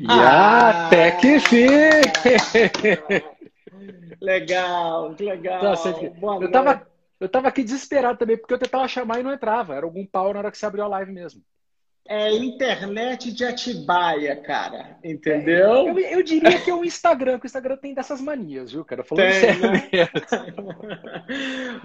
E ah, até que fim! legal, que legal. Nossa, eu, tava, eu tava aqui desesperado também, porque eu tentava chamar e não entrava. Era algum pau na hora que você abriu a live mesmo. É internet de Atibaia, cara. Entendeu? Eu, eu diria que é o Instagram, porque o Instagram tem dessas manias, viu, cara? Falando tem, sério né?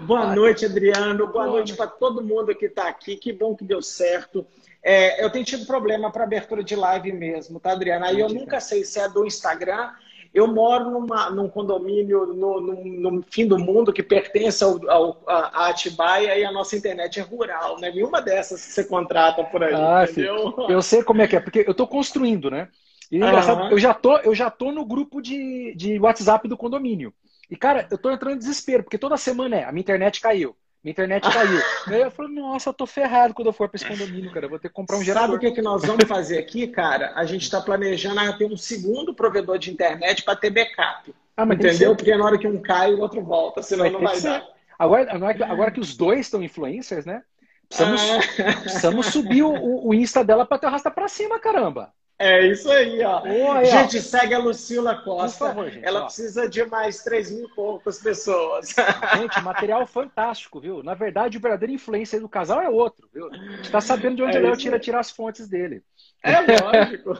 Boa noite, Adriano. Boa, Boa noite para todo mundo que está aqui. Que bom que deu certo. É, eu tenho tido problema para abertura de live mesmo, tá, Adriana? Aí eu nunca sei se é do Instagram. Eu moro numa, num condomínio no, no, no fim do mundo que pertence ao, ao, a Atibaia e a nossa internet é rural, né? Nenhuma dessas que você contrata por aí, ah, entendeu? Filho, eu sei como é que é, porque eu estou construindo, né? E é engraçado, eu já tô, eu já tô no grupo de, de WhatsApp do condomínio. E, cara, eu tô entrando em desespero, porque toda semana é, a minha internet caiu. Minha internet caiu. Aí eu falei, nossa, eu tô ferrado quando eu for para esse condomínio, cara. Eu vou ter que comprar um gerador. Sabe o que, que nós vamos fazer aqui, cara? A gente está planejando ter um segundo provedor de internet para ter backup. Ah, entendeu? Porque na hora que um cai, o outro volta, senão não vai dar. Agora, agora que os dois estão influencers, né? Precisamos, ah. precisamos subir o, o Insta dela para ter arrasta para cima, caramba. É isso aí, ó. gente, segue a Lucila Costa. Favor, gente, Ela ó. precisa de mais 3 mil e poucas pessoas. Gente, material fantástico, viu? Na verdade, o verdadeiro influência do casal é outro, viu? A gente tá sabendo de onde é ele tira, tira as fontes dele. É lógico.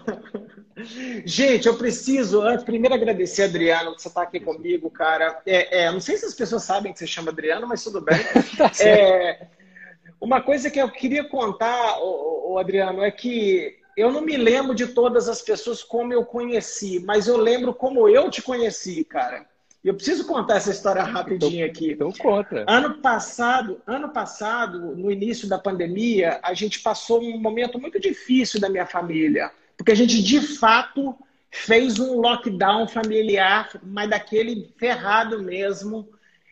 gente, eu preciso, antes, primeiro agradecer, Adriano, que você está aqui comigo, cara. É, é, não sei se as pessoas sabem que você chama Adriano, mas tudo bem. tá é, uma coisa que eu queria contar, o, o Adriano, é que eu não me lembro de todas as pessoas como eu conheci, mas eu lembro como eu te conheci, cara. Eu preciso contar essa história rapidinho aqui. Então conta. Ano passado, ano passado, no início da pandemia, a gente passou um momento muito difícil da minha família, porque a gente de fato fez um lockdown familiar, mas daquele ferrado mesmo.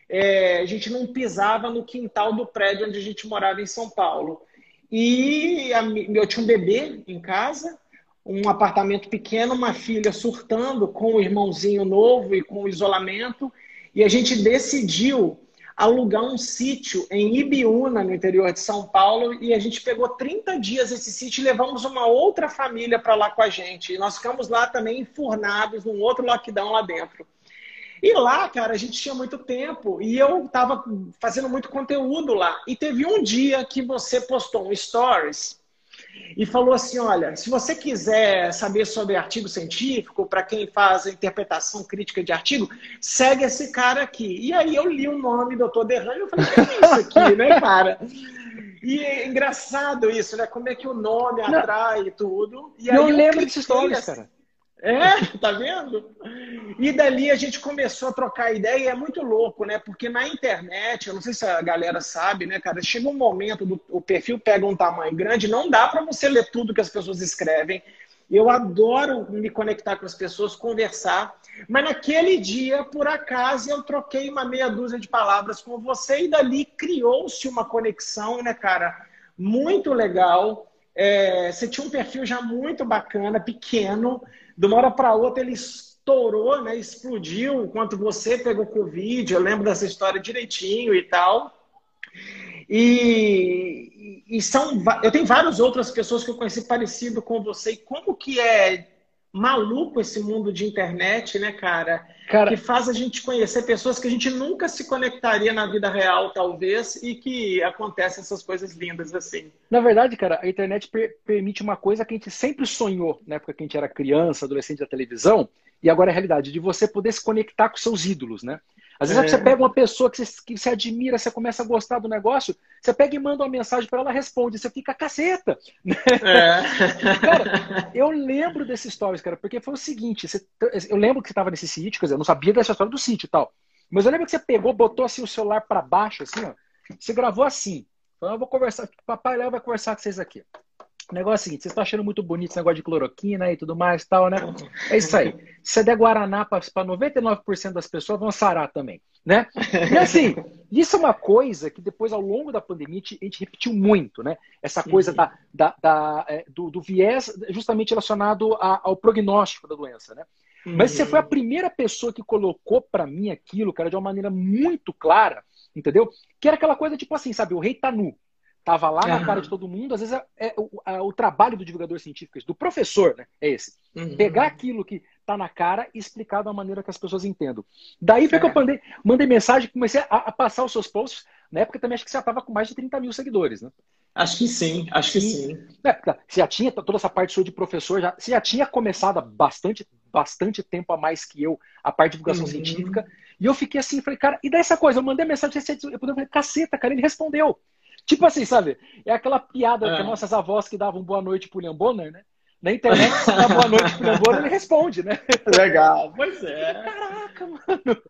É, a gente não pisava no quintal do prédio onde a gente morava em São Paulo. E a, eu tinha um bebê em casa, um apartamento pequeno, uma filha surtando com o irmãozinho novo e com o isolamento. E a gente decidiu alugar um sítio em Ibiúna, no interior de São Paulo, e a gente pegou 30 dias esse sítio e levamos uma outra família para lá com a gente. E nós ficamos lá também enfurnados num outro lockdown lá dentro. E lá, cara, a gente tinha muito tempo e eu estava fazendo muito conteúdo lá. E teve um dia que você postou um stories e falou assim: olha, se você quiser saber sobre artigo científico, para quem faz a interpretação crítica de artigo, segue esse cara aqui. E aí eu li o nome do Dr. Derrame e eu falei: o que é isso aqui, né, cara? E é engraçado isso, né? Como é que o nome atrai e tudo. E aí não lembro dessa história, cara. É, tá vendo? E dali a gente começou a trocar ideia e é muito louco, né? Porque na internet, eu não sei se a galera sabe, né, cara? Chega um momento do o perfil pega um tamanho grande, não dá para você ler tudo que as pessoas escrevem. Eu adoro me conectar com as pessoas, conversar. Mas naquele dia, por acaso, eu troquei uma meia dúzia de palavras com você e dali criou-se uma conexão, né, cara? Muito legal. É, você tinha um perfil já muito bacana, pequeno, de uma hora para outra ele estourou, né? Explodiu enquanto você pegou Covid. Eu lembro dessa história direitinho e tal. E, e são, eu tenho várias outras pessoas que eu conheci parecido com você. E como que é maluco esse mundo de internet, né, cara? cara? Que faz a gente conhecer pessoas que a gente nunca se conectaria na vida real, talvez, e que acontecem essas coisas lindas assim. Na verdade, cara, a internet per permite uma coisa que a gente sempre sonhou na época que a gente era criança, adolescente da televisão, e agora é a realidade, de você poder se conectar com seus ídolos, né? Às vezes é. você pega uma pessoa que você, que você admira, você começa a gostar do negócio, você pega e manda uma mensagem para ela, responde, você fica caceta. É. cara, eu lembro desses stories, cara, porque foi o seguinte, você, eu lembro que você estava nesse sítio, quer dizer, eu não sabia dessa história do sítio e tal, mas eu lembro que você pegou, botou assim o celular para baixo, assim, ó, você gravou assim, falou, eu vou conversar, papai Léo vai conversar com vocês aqui. O negócio é o seguinte, vocês estão achando muito bonito esse negócio de cloroquina e tudo mais tal, né? É isso aí. Se você der Guaraná para 99% das pessoas, vão sarar também, né? E assim, isso é uma coisa que depois, ao longo da pandemia, a gente repetiu muito, né? Essa coisa da, da, da é, do, do, viés justamente relacionado a, ao prognóstico da doença, né? Mas você foi a primeira pessoa que colocou para mim aquilo, cara, de uma maneira muito clara, entendeu? Que era aquela coisa tipo assim, sabe? O rei tá nu. Tava lá na cara de todo mundo. Às vezes é, é o, a, o, trabalho do divulgador científico, do professor, né? É esse. Uhum. Pegar aquilo que tá na cara e explicar da maneira que as pessoas entendam. Daí foi é. que eu mandei, mandei mensagem, comecei a, a, passar os seus posts. Na época também acho que você já tava com mais de 30 mil seguidores, né? Acho que sim, acho que e, sim. É, tá, você já tinha toda essa parte sua de professor, já, você já tinha começado há bastante, bastante tempo a mais que eu, a parte de divulgação uhum. científica. E eu fiquei assim, falei, cara, e dessa coisa? Eu mandei mensagem, eu falei, caceta, cara, ele respondeu. Tipo assim, sabe? É aquela piada é. que nossas avós que davam boa noite pro William Bonner, né? Na internet, você dá boa noite pro William Bonner, ele responde, né? Legal, pois é. Caraca, mano.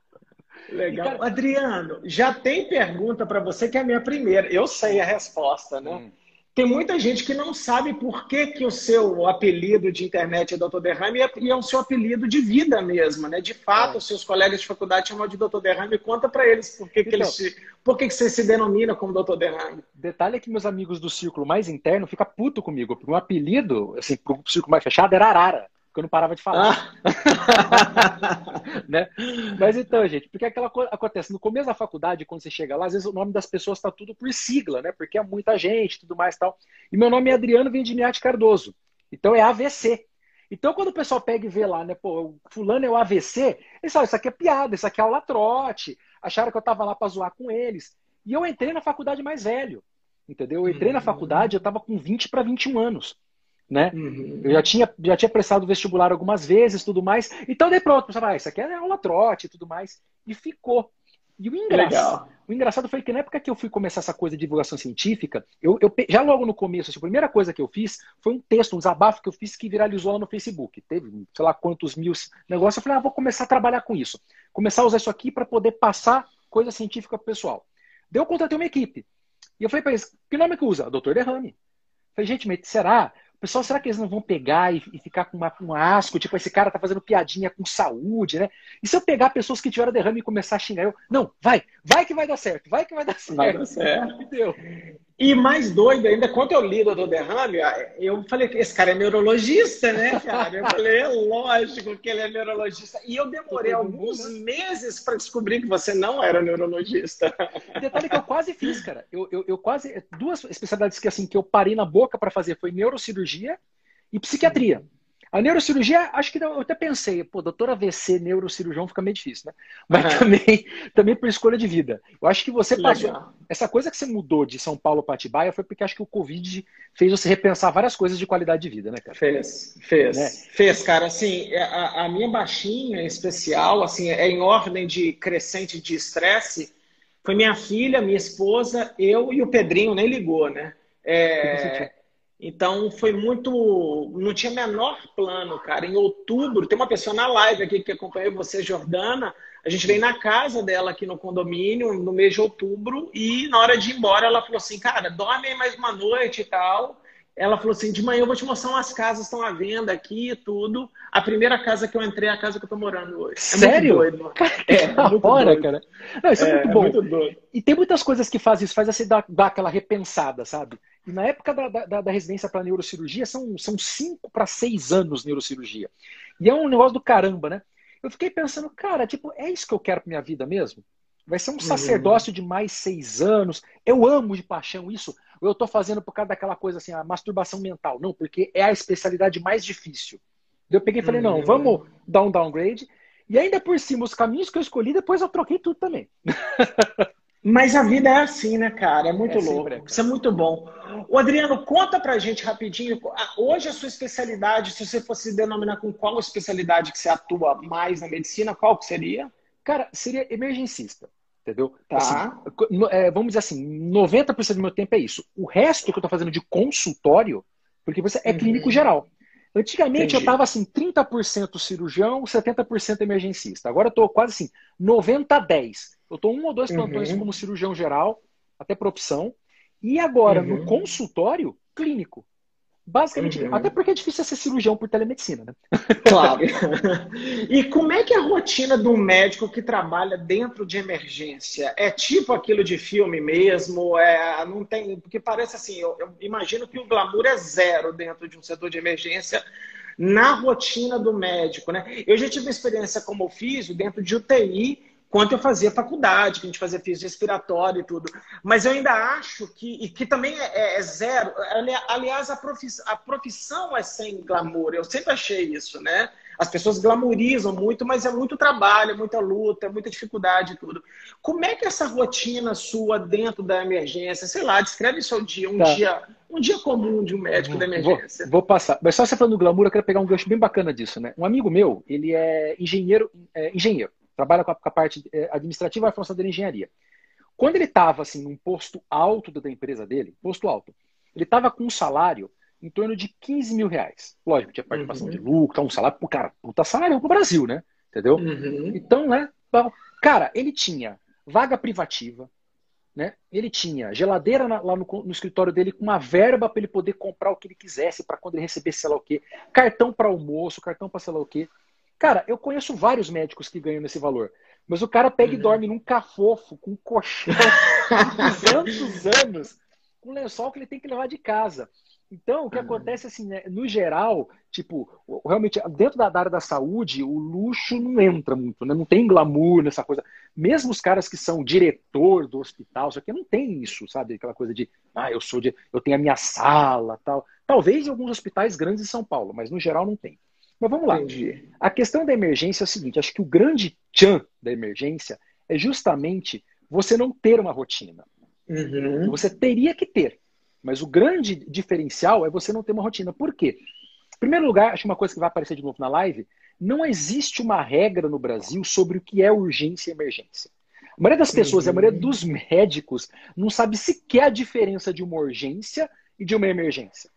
Legal. Cara... Adriano, já tem pergunta para você que é a minha primeira. Eu sei a resposta, né? Hum. Tem muita gente que não sabe por que, que o seu apelido de internet é Dr. Derrame e é o seu apelido de vida mesmo, né? De fato, é. os seus colegas de faculdade chamam de Dr. Derrame. Conta para eles por que, então, que eles te... por que, que você se denomina como Dr. Derrame. Detalhe é que meus amigos do círculo mais interno ficam puto comigo, porque o apelido, assim, pro círculo mais fechado era Arara porque eu não parava de falar. Ah. né? Mas então, gente, porque aquela coisa acontece no começo da faculdade, quando você chega lá, às vezes o nome das pessoas está tudo por sigla, né? Porque é muita gente, tudo mais tal. E meu nome é Adriano Vendimiati Cardoso. Então é AVC. Então, quando o pessoal pega e vê lá, né, pô, fulano é o AVC, eles falam, isso aqui é piada, isso aqui é aula trote. Acharam que eu tava lá para zoar com eles. E eu entrei na faculdade mais velho. Entendeu? Eu entrei na uhum. faculdade, eu tava com 20 para 21 anos né? Uhum. Eu já tinha, já tinha prestado vestibular algumas vezes, tudo mais. Então, de pronto, pensava, ah, isso aqui é aula trote e tudo mais. E ficou. E o engraçado, o engraçado foi que na época que eu fui começar essa coisa de divulgação científica, eu, eu já logo no começo, assim, a primeira coisa que eu fiz foi um texto, um desabafo que eu fiz que viralizou lá no Facebook. Teve, sei lá, quantos mil negócios. Eu falei, ah, vou começar a trabalhar com isso. Começar a usar isso aqui para poder passar coisa científica pro pessoal. Daí eu contratei uma equipe. E eu falei para eles, que nome que usa? Doutor Derrame. Eu falei, gente, mas será? Pessoal, será que eles não vão pegar e, e ficar com uma, um asco? Tipo, esse cara tá fazendo piadinha com saúde, né? E se eu pegar pessoas que tiveram derrame e começar a xingar eu? Não, vai, vai que vai dar certo, vai que vai dar certo. Vai dar certo. Deu. E mais doido ainda, quando eu li do derrame, eu falei que esse cara é neurologista, né, cara? Eu falei, é lógico que ele é neurologista. E eu demorei alguns meses para descobrir que você não era neurologista. Detalhe que eu quase fiz, cara. Eu, eu, eu quase. Duas especialidades que, assim, que eu parei na boca para fazer foi neurocirurgia e psiquiatria. A neurocirurgia, acho que eu até pensei, pô, doutor AVC, neurocirurgião fica meio difícil, né? Mas uhum. também, também por escolha de vida. Eu acho que você passou. Legal. Essa coisa que você mudou de São Paulo para Atibaia foi porque acho que o Covid fez você repensar várias coisas de qualidade de vida, né, cara? Fez, fez. Né? Fez, cara. Assim, é, a, a minha baixinha em especial, assim, é em ordem de crescente de estresse. Foi minha filha, minha esposa, eu e o Pedrinho, nem ligou, né? É, então foi muito. Não tinha menor plano, cara. Em outubro, tem uma pessoa na live aqui que acompanhou você, Jordana. A gente veio na casa dela aqui no condomínio no mês de outubro e na hora de ir embora ela falou assim: cara, dorme aí mais uma noite e tal. Ela falou assim: de manhã eu vou te mostrar umas casas estão à venda aqui e tudo. A primeira casa que eu entrei é a casa que eu tô morando hoje. É Sério? Muito doido, cara, é, é muito hora, doido. cara. Não, isso é, é muito bom. É muito e tem muitas coisas que fazem isso, faz assim dar, dar aquela repensada, sabe? E na época da, da, da residência para neurocirurgia, são, são cinco para seis anos neurocirurgia. E é um negócio do caramba, né? Eu fiquei pensando, cara, tipo, é isso que eu quero para minha vida mesmo? Vai ser um uhum. sacerdócio de mais seis anos. Eu amo de paixão isso. Ou eu estou fazendo por causa daquela coisa assim, a masturbação mental? Não, porque é a especialidade mais difícil. Eu peguei e falei, não, uhum. vamos dar um downgrade. E ainda por cima, os caminhos que eu escolhi, depois eu troquei tudo também. Mas a vida é assim, né, cara? É muito é louco. Sempre, Isso é muito bom. O Adriano, conta pra gente rapidinho. Hoje a sua especialidade, se você fosse denominar com qual especialidade que você atua mais na medicina, qual que seria? Cara, seria emergencista. Entendeu? Tá. Assim, é, vamos dizer assim, 90% do meu tempo é isso. O resto que eu tô fazendo de consultório, porque você é uhum. clínico geral. Antigamente Entendi. eu tava assim, 30% cirurgião, 70% emergencista. Agora eu tô quase assim, 90 10. Eu estou um ou dois plantões uhum. como cirurgião geral, até por opção. E agora, uhum. no consultório clínico. Basicamente, uhum. até porque é difícil ser cirurgião por telemedicina, né? Claro. e como é que é a rotina do médico que trabalha dentro de emergência? É tipo aquilo de filme mesmo? É, não tem, porque parece assim, eu, eu imagino que o glamour é zero dentro de um setor de emergência na rotina do médico, né? Eu já tive experiência como físio dentro de UTI quanto eu fazia faculdade, que a gente fazia físico respiratório e tudo. Mas eu ainda acho que, e que também é, é, é zero. Aliás, a profissão, a profissão é sem glamour. Eu sempre achei isso, né? As pessoas glamourizam muito, mas é muito trabalho, é muita luta, é muita dificuldade e tudo. Como é que é essa rotina sua dentro da emergência, sei lá, descreve seu dia, um tá. dia, um dia comum de um médico da emergência. Vou, vou, passar. Mas só você falando do glamour, eu quero pegar um gancho bem bacana disso, né? Um amigo meu, ele é engenheiro, é, engenheiro, trabalha com a, com a parte é, administrativa e a força da engenharia. Quando ele estava assim num posto alto da empresa dele, posto alto, ele estava com um salário em torno de 15 mil reais. Lógico, tinha participação uhum. de lucro, um salário, cara, puta salário pro Brasil, né? Entendeu? Uhum. Então, né? Cara, ele tinha vaga privativa, né? Ele tinha geladeira na, lá no, no, escritório dele com uma verba para ele poder comprar o que ele quisesse para quando ele recebesse sei lá o quê, cartão para almoço, cartão para sei lá o quê. Cara, eu conheço vários médicos que ganham esse valor, mas o cara pega uhum. e dorme num cafofo com um colchão de 200 anos, com um lençol que ele tem que levar de casa. Então, o que uhum. acontece assim, né, no geral, tipo, realmente, dentro da área da saúde, o luxo não entra muito, né? Não tem glamour nessa coisa. Mesmo os caras que são diretor do hospital, só que não tem isso, sabe? Aquela coisa de, ah, eu sou de, eu tenho a minha sala, tal. Talvez em alguns hospitais grandes em São Paulo, mas no geral não tem. Mas vamos lá. Entendi. A questão da emergência é o seguinte, acho que o grande tchan da emergência é justamente você não ter uma rotina. Uhum. Você teria que ter. Mas o grande diferencial é você não ter uma rotina. Por quê? Em primeiro lugar, acho que uma coisa que vai aparecer de novo na live, não existe uma regra no Brasil sobre o que é urgência e emergência. A maioria das pessoas, uhum. a maioria dos médicos, não sabe sequer a diferença de uma urgência e de uma emergência.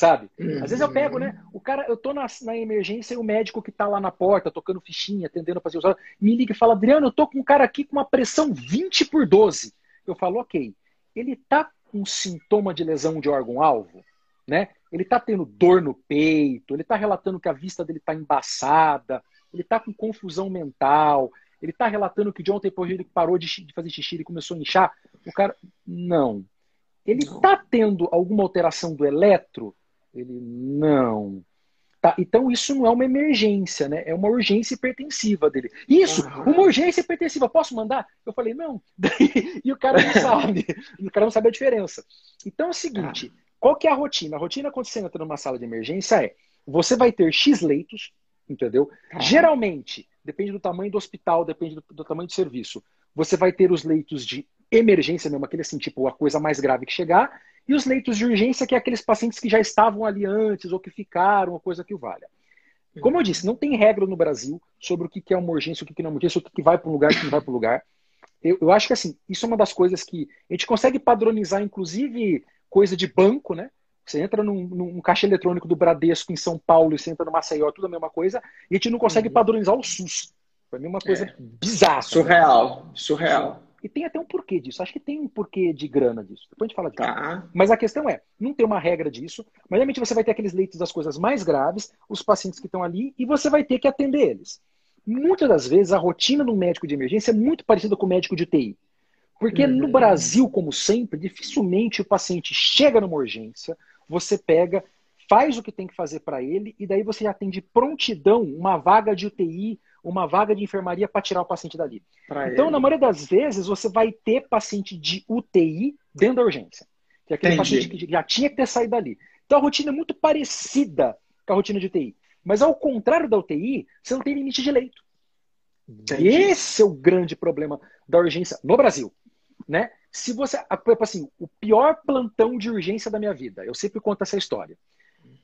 Sabe? Uhum. Às vezes eu pego, né? O cara, eu tô na, na emergência e o médico que tá lá na porta, tocando fichinha, atendendo para fazer me liga e fala: Adriano, eu tô com um cara aqui com uma pressão 20 por 12. Eu falo, ok. Ele tá um sintoma de lesão de órgão-alvo, né? Ele está tendo dor no peito, ele está relatando que a vista dele está embaçada, ele está com confusão mental, ele está relatando que de ontem depois ele parou de, fazer xixi e começou a inchar. O cara, não. Ele está tendo alguma alteração do eletro? Ele, não. Tá, então isso não é uma emergência, né? É uma urgência hipertensiva dele. Isso, uhum. uma urgência hipertensiva, posso mandar? Eu falei, não. e o cara não sabe. o cara não sabe a diferença. Então é o seguinte, ah. qual que é a rotina? A rotina quando você entra numa sala de emergência é, você vai ter X leitos, entendeu? Ah. Geralmente, depende do tamanho do hospital, depende do, do tamanho do serviço, você vai ter os leitos de emergência mesmo, aquele assim, tipo, a coisa mais grave que chegar, e os leitos de urgência, que é aqueles pacientes que já estavam ali antes ou que ficaram, ou coisa que o valha. Como eu disse, não tem regra no Brasil sobre o que é uma urgência, o que não é uma urgência, o que vai para um lugar, o que não vai para um lugar. Eu, eu, acho que assim, isso é uma das coisas que a gente consegue padronizar, inclusive, coisa de banco, né? Você entra num, num caixa eletrônico do Bradesco em São Paulo e você entra no Maceió, tudo a mesma coisa, e a gente não consegue uhum. padronizar o SUS. Foi uma coisa é. bizarra. Surreal, surreal. E tem até um porquê disso. Acho que tem um porquê de grana disso. Depois a gente fala disso. Tá. Mas a questão é, não tem uma regra disso, mas realmente você vai ter aqueles leitos das coisas mais graves, os pacientes que estão ali, e você vai ter que atender eles. Muitas das vezes a rotina do médico de emergência é muito parecida com o médico de UTI. Porque uhum. no Brasil, como sempre, dificilmente o paciente chega numa urgência, você pega, faz o que tem que fazer para ele, e daí você atende prontidão uma vaga de UTI uma vaga de enfermaria para tirar o paciente dali. Pra então, ele. na maioria das vezes, você vai ter paciente de UTI dentro da urgência. Que é aquele Entendi. paciente que já tinha que ter saído dali. Então, a rotina é muito parecida com a rotina de UTI. Mas, ao contrário da UTI, você não tem limite de leito. Entendi. Esse é o grande problema da urgência no Brasil. Né? Se você. Assim, o pior plantão de urgência da minha vida, eu sempre conto essa história.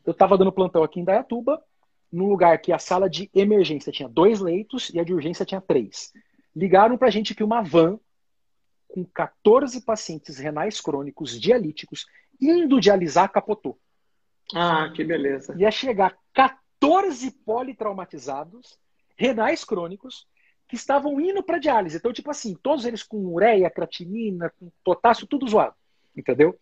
Eu estava dando plantão aqui em Dayatuba, num lugar que a sala de emergência tinha dois leitos e a de urgência tinha três. Ligaram para a gente que uma van com 14 pacientes renais crônicos dialíticos indo dialisar capotou. Ah, que beleza. Ia chegar 14 politraumatizados renais crônicos que estavam indo para diálise. Então, tipo assim, todos eles com ureia, creatinina, com potássio, tudo zoado. Entendeu?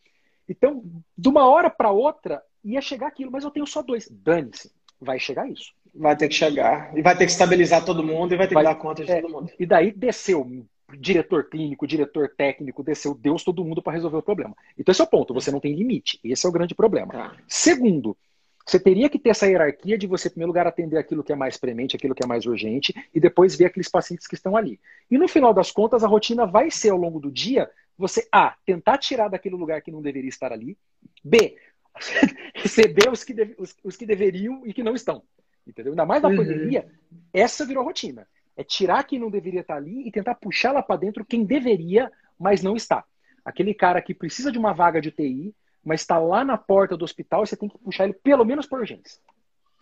Então, de uma hora para outra, ia chegar aquilo, mas eu tenho só dois. Dane-se vai chegar isso. Vai ter que chegar. E vai ter que estabilizar todo mundo e vai ter vai, que dar conta de é, todo mundo. E daí desceu diretor clínico, diretor técnico, desceu Deus, todo mundo para resolver o problema. Então esse é o ponto, você não tem limite. Esse é o grande problema. Tá. Segundo, Você teria que ter essa hierarquia de você, em primeiro lugar, atender aquilo que é mais premente, aquilo que é mais urgente, e depois ver aqueles pacientes que estão ali. E no final das contas, a rotina vai ser ao longo do dia você, A, tentar tirar daquele lugar que não deveria estar ali, B, receber os que, deve, os, os, que deveriam e que não estão. Entendeu? Ainda mais na uhum. pandemia, essa virou rotina. É tirar quem não deveria estar ali e tentar puxar lá para dentro quem deveria, mas não está. Aquele cara que precisa de uma vaga de UTI, mas está lá na porta do hospital e você tem que puxar ele pelo menos por urgência.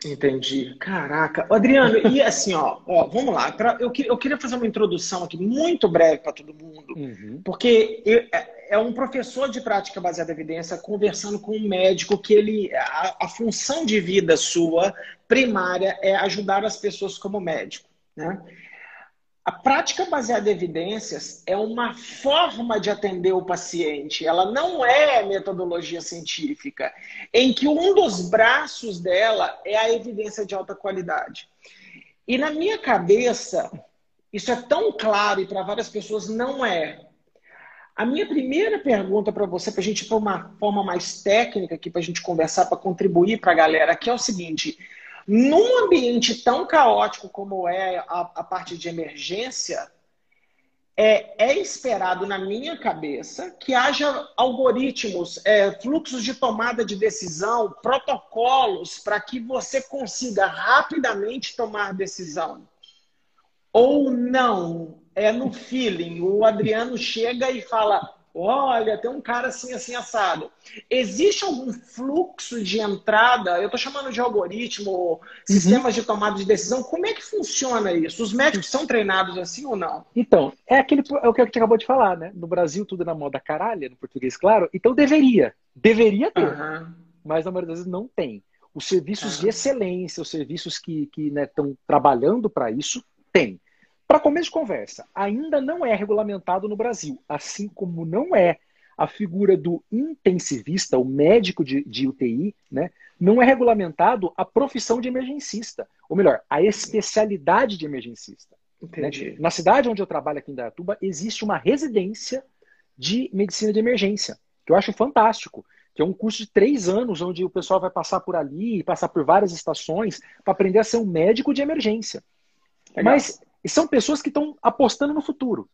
Entendi. Caraca. Adriano, e assim, ó, ó vamos lá. Pra, eu, eu queria fazer uma introdução aqui muito breve para todo mundo, uhum. porque eu, é, um professor de prática baseada em evidência conversando com um médico que ele. A, a função de vida sua primária é ajudar as pessoas como médico. Né? A prática baseada em evidências é uma forma de atender o paciente, ela não é metodologia científica, em que um dos braços dela é a evidência de alta qualidade. E na minha cabeça, isso é tão claro e para várias pessoas não é. A minha primeira pergunta para você, para a gente ir para uma forma mais técnica aqui, para a gente conversar, para contribuir para a galera, aqui é o seguinte: num ambiente tão caótico como é a, a parte de emergência, é, é, esperado na minha cabeça que haja algoritmos, é, fluxos de tomada de decisão, protocolos para que você consiga rapidamente tomar decisão. Ou não, é no feeling. O Adriano chega e fala: Olha, tem um cara assim, assim, assado. Existe algum fluxo de entrada? Eu estou chamando de algoritmo, sistemas uhum. de tomada de decisão. Como é que funciona isso? Os médicos são treinados assim ou não? Então, é aquele é o que a gente acabou de falar, né? No Brasil, tudo é na moda caralha, no português, claro. Então deveria. Deveria ter. Uhum. Mas na maioria das vezes não tem. Os serviços uhum. de excelência, os serviços que estão né, trabalhando para isso, tem. Para começo de conversa, ainda não é regulamentado no Brasil, assim como não é a figura do intensivista, o médico de, de UTI, né? não é regulamentado a profissão de emergencista, ou melhor, a especialidade de emergencista. Né? Na cidade onde eu trabalho aqui em Dayatuba, existe uma residência de medicina de emergência, que eu acho fantástico, que é um curso de três anos, onde o pessoal vai passar por ali, passar por várias estações, para aprender a ser um médico de emergência. Legal. Mas e são pessoas que estão apostando no futuro.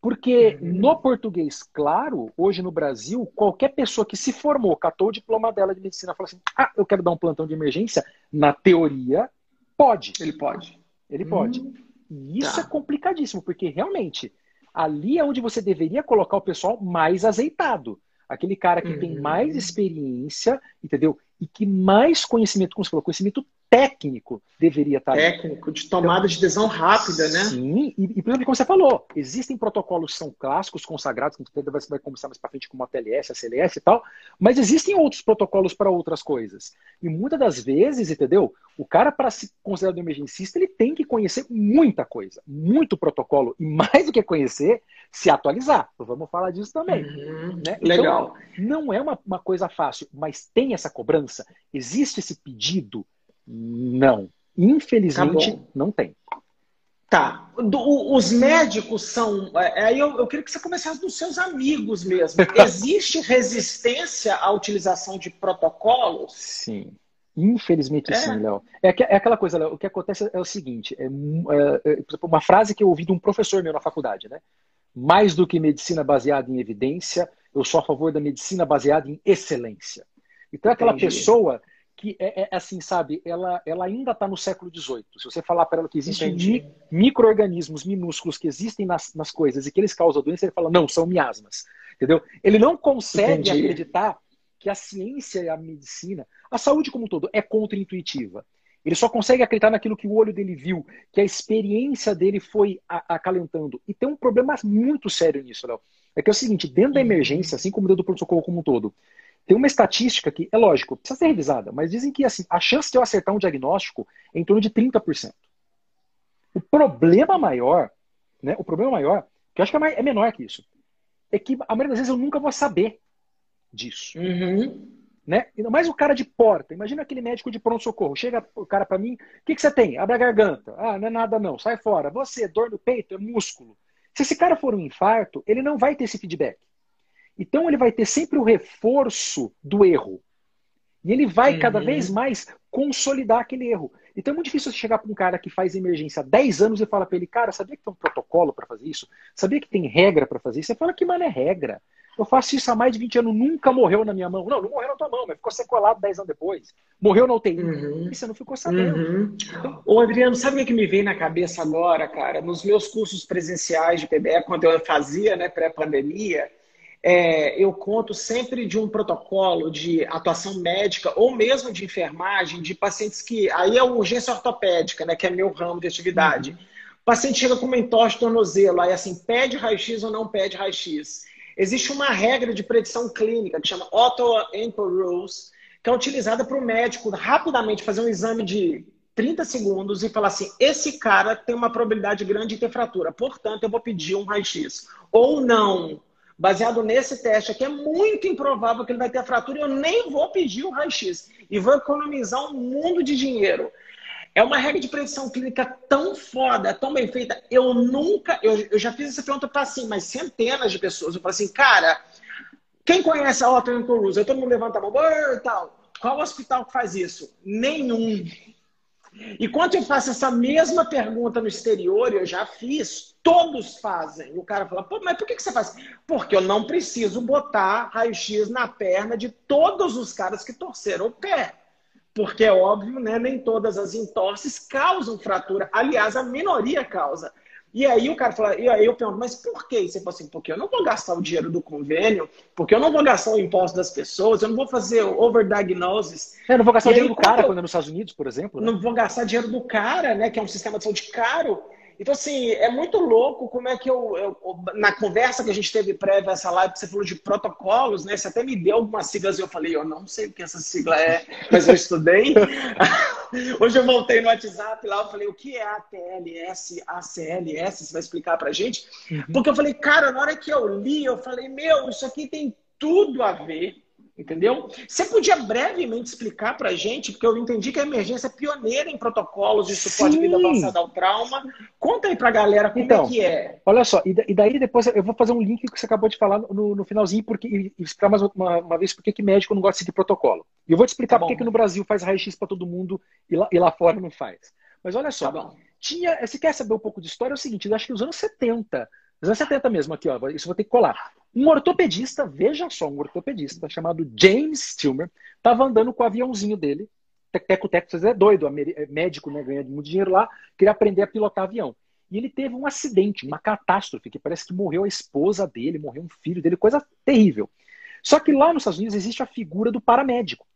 Porque uhum. no português, claro, hoje no Brasil, qualquer pessoa que se formou, catou o diploma dela de medicina, fala assim: ah, eu quero dar um plantão de emergência, na teoria, pode. Ele pode. Ele pode. Hum, e isso tá. é complicadíssimo, porque realmente ali é onde você deveria colocar o pessoal mais azeitado. Aquele cara que uhum. tem mais experiência, entendeu? E que mais conhecimento, como você falou, conhecimento técnico deveria estar. Técnico, de tomada de decisão rápida, né? Sim, e, e por exemplo, como você falou, existem protocolos que são clássicos, consagrados, que a gente vai, vai conversar mais para frente, como a TLS, a CLS e tal, mas existem outros protocolos para outras coisas. E muitas das vezes, entendeu? O cara, para se considerar um emergencista, ele tem que conhecer muita coisa, muito protocolo, e mais do que conhecer, se atualizar. Vamos falar disso também. Uhum, né? Então, legal. Então, não é uma, uma coisa fácil, mas tem essa cobrança, existe esse pedido não. Infelizmente, tá não tem. Tá. Do, os médicos são. É, aí eu, eu queria que você começasse dos seus amigos mesmo. Existe resistência à utilização de protocolos? Sim. Infelizmente é. sim, Léo. É, é, aquela coisa, Léo, o que acontece é o seguinte: é, é, é uma frase que eu ouvi de um professor meu na faculdade, né? Mais do que medicina baseada em evidência, eu sou a favor da medicina baseada em excelência. Então é aquela Entendi. pessoa que é, é, assim, sabe, ela, ela ainda está no século XVIII. Se você falar para ela que existem mi, micro-organismos minúsculos que existem nas, nas coisas e que eles causam doença, ele fala, não, são miasmas. Entendeu? Ele não consegue Entendi. acreditar que a ciência e a medicina, a saúde como um todo, é contra-intuitiva. Ele só consegue acreditar naquilo que o olho dele viu, que a experiência dele foi acalentando. E tem um problema muito sério nisso, Léo. É que é o seguinte, dentro da uhum. emergência, assim como dentro do pronto-socorro como um todo, tem uma estatística que, é lógico, precisa ser revisada, mas dizem que assim, a chance de eu acertar um diagnóstico é em torno de 30%. O problema maior, né, o problema maior, que eu acho que é, é menor que isso, é que a maioria das vezes eu nunca vou saber disso. Uhum. Né? Mais o cara de porta. Imagina aquele médico de pronto-socorro. Chega o cara para mim, o que, que você tem? Abre a garganta. Ah, não é nada não, sai fora. Você, dor no peito, é músculo. Se esse cara for um infarto, ele não vai ter esse feedback. Então ele vai ter sempre o reforço do erro. E ele vai uhum. cada vez mais consolidar aquele erro. Então é muito difícil você chegar para um cara que faz emergência há 10 anos e falar para ele, cara, sabia que tem um protocolo para fazer isso? Sabia que tem regra para fazer isso? Você fala que, mano, é regra. Eu faço isso há mais de 20 anos, nunca morreu na minha mão. Não, não morreu na tua mão, mas ficou sequelado 10 anos depois. Morreu na UTI. Uhum. E você não ficou sabendo. Uhum. Ô, Adriano, sabe o que me vem na cabeça agora, cara? Nos meus cursos presenciais de PBE, quando eu fazia, né, pré-pandemia, é, eu conto sempre de um protocolo de atuação médica ou mesmo de enfermagem de pacientes que. Aí é urgência ortopédica, né, que é meu ramo de atividade. Uhum. O paciente chega com uma entorse tornozelo, aí assim, pede raio-x ou não pede raio-x. Existe uma regra de predição clínica que chama Otto-Ample Rules, que é utilizada para o médico rapidamente fazer um exame de 30 segundos e falar assim: esse cara tem uma probabilidade grande de ter fratura, portanto, eu vou pedir um raio-x. Ou não baseado nesse teste aqui, é muito improvável que ele vai ter a fratura e eu nem vou pedir o raio-x. E vou economizar um mundo de dinheiro. É uma regra de predição clínica tão foda, tão bem feita. Eu nunca, eu, eu já fiz essa pergunta para assim, mas centenas de pessoas. Eu falo assim, cara, quem conhece a Cruise? Todo mundo levanta a mão, e tal. Qual hospital que faz isso? Nenhum. E quando eu faço essa mesma pergunta no exterior, eu já fiz, todos fazem. O cara fala, Pô, mas por que, que você faz? Porque eu não preciso botar raio-x na perna de todos os caras que torceram o pé. Porque é óbvio, né? Nem todas as entorses causam fratura. Aliás, a minoria causa. E aí o cara fala, e aí eu pergunto, mas por que? Você fala assim, porque eu não vou gastar o dinheiro do convênio, porque eu não vou gastar o imposto das pessoas, eu não vou fazer overdiagnosis. Eu não vou gastar o dinheiro do cara eu, quando é nos Estados Unidos, por exemplo. Né? Não vou gastar dinheiro do cara, né? Que é um sistema de saúde caro. Então, assim, é muito louco como é que eu, eu, na conversa que a gente teve prévia essa live, que você falou de protocolos, né? Você até me deu algumas siglas e eu falei, eu não sei o que essa sigla é, mas eu estudei. Hoje eu voltei no WhatsApp lá, eu falei, o que é ATLS, ACLS? Você vai explicar pra gente? Uhum. Porque eu falei, cara, na hora que eu li, eu falei, meu, isso aqui tem tudo a ver Entendeu? Você podia brevemente explicar para a gente, porque eu entendi que a emergência é pioneira em protocolos de suporte Sim. vida avançada ao trauma. Conta aí para a galera como então, é que é. Olha só, e daí depois eu vou fazer um link que você acabou de falar no, no finalzinho porque, e explicar mais uma, uma vez por que médico não gosta de seguir protocolo. E eu vou te explicar tá por que no Brasil faz raio-x para todo mundo e lá, e lá fora não faz. Mas olha só, tá tinha, se quer saber um pouco de história, é o seguinte, acho que nos anos 70 nos anos 70 mesmo, aqui, ó, isso vou ter que colar. Um ortopedista, veja só, um ortopedista chamado James Stilmer, estava andando com o aviãozinho dele. Teco Teco, vocês é doido, é médico, né, ganha muito dinheiro lá, queria aprender a pilotar avião. E ele teve um acidente, uma catástrofe, que parece que morreu a esposa dele, morreu um filho dele, coisa terrível. Só que lá nos Estados Unidos existe a figura do paramédico.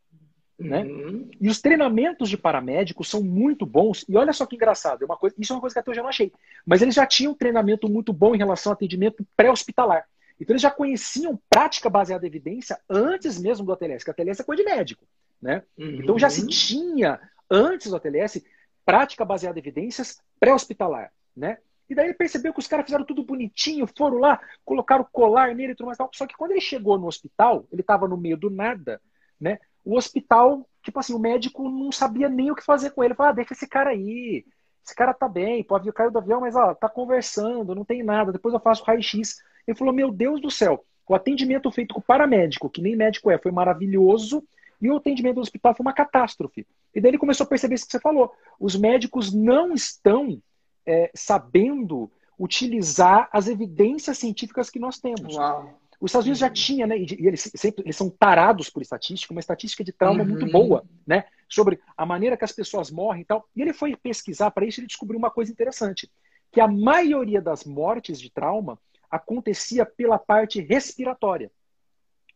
Né? Uhum. E os treinamentos de paramédicos são muito bons. E olha só que engraçado, é uma coisa, isso é uma coisa que até hoje eu não achei. Mas eles já tinham um treinamento muito bom em relação ao atendimento pré-hospitalar. Então eles já conheciam prática baseada em evidência antes mesmo do ATLS, que a ATLS é coisa de médico. Né? Uhum. Então já se tinha, antes do ATLS, prática baseada em evidências pré-hospitalar. Né? E daí ele percebeu que os caras fizeram tudo bonitinho, foram lá, colocaram colar nele e tudo mais. Tal. Só que quando ele chegou no hospital, ele estava no meio do nada, né? O hospital, tipo assim, o médico não sabia nem o que fazer com ele. Falou, ah, deixa esse cara aí. Esse cara tá bem, pode caiu do avião, mas ó, tá conversando, não tem nada. Depois eu faço raio-x. Ele falou, meu Deus do céu, o atendimento feito com o paramédico, que nem médico é, foi maravilhoso. E o atendimento do hospital foi uma catástrofe. E daí ele começou a perceber isso que você falou. Os médicos não estão é, sabendo utilizar as evidências científicas que nós temos. Uau. Os Estados Unidos já uhum. tinha, né? E eles sempre eles são tarados por estatística, uma estatística de trauma uhum. muito boa, né? Sobre a maneira que as pessoas morrem e tal. E ele foi pesquisar para isso e ele descobriu uma coisa interessante, que a maioria das mortes de trauma acontecia pela parte respiratória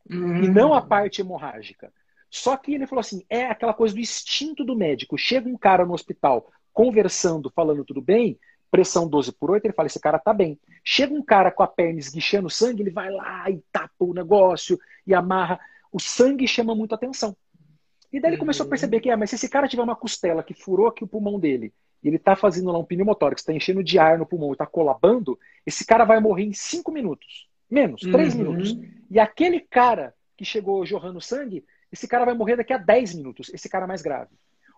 uhum. e não a parte hemorrágica. Só que ele falou assim, é aquela coisa do instinto do médico. Chega um cara no hospital conversando, falando tudo bem, pressão 12 por 8, ele fala: esse cara tá bem. Chega um cara com a perna esguichando sangue, ele vai lá e tapa o negócio e amarra. O sangue chama muito atenção. E daí ele começou a perceber que, é, mas se esse cara tiver uma costela que furou aqui o pulmão dele, e ele tá fazendo lá um pneumotórax, está enchendo de ar no pulmão e tá colabando, esse cara vai morrer em 5 minutos. Menos, 3 uhum. minutos. E aquele cara que chegou jorrando sangue, esse cara vai morrer daqui a 10 minutos, esse cara mais grave.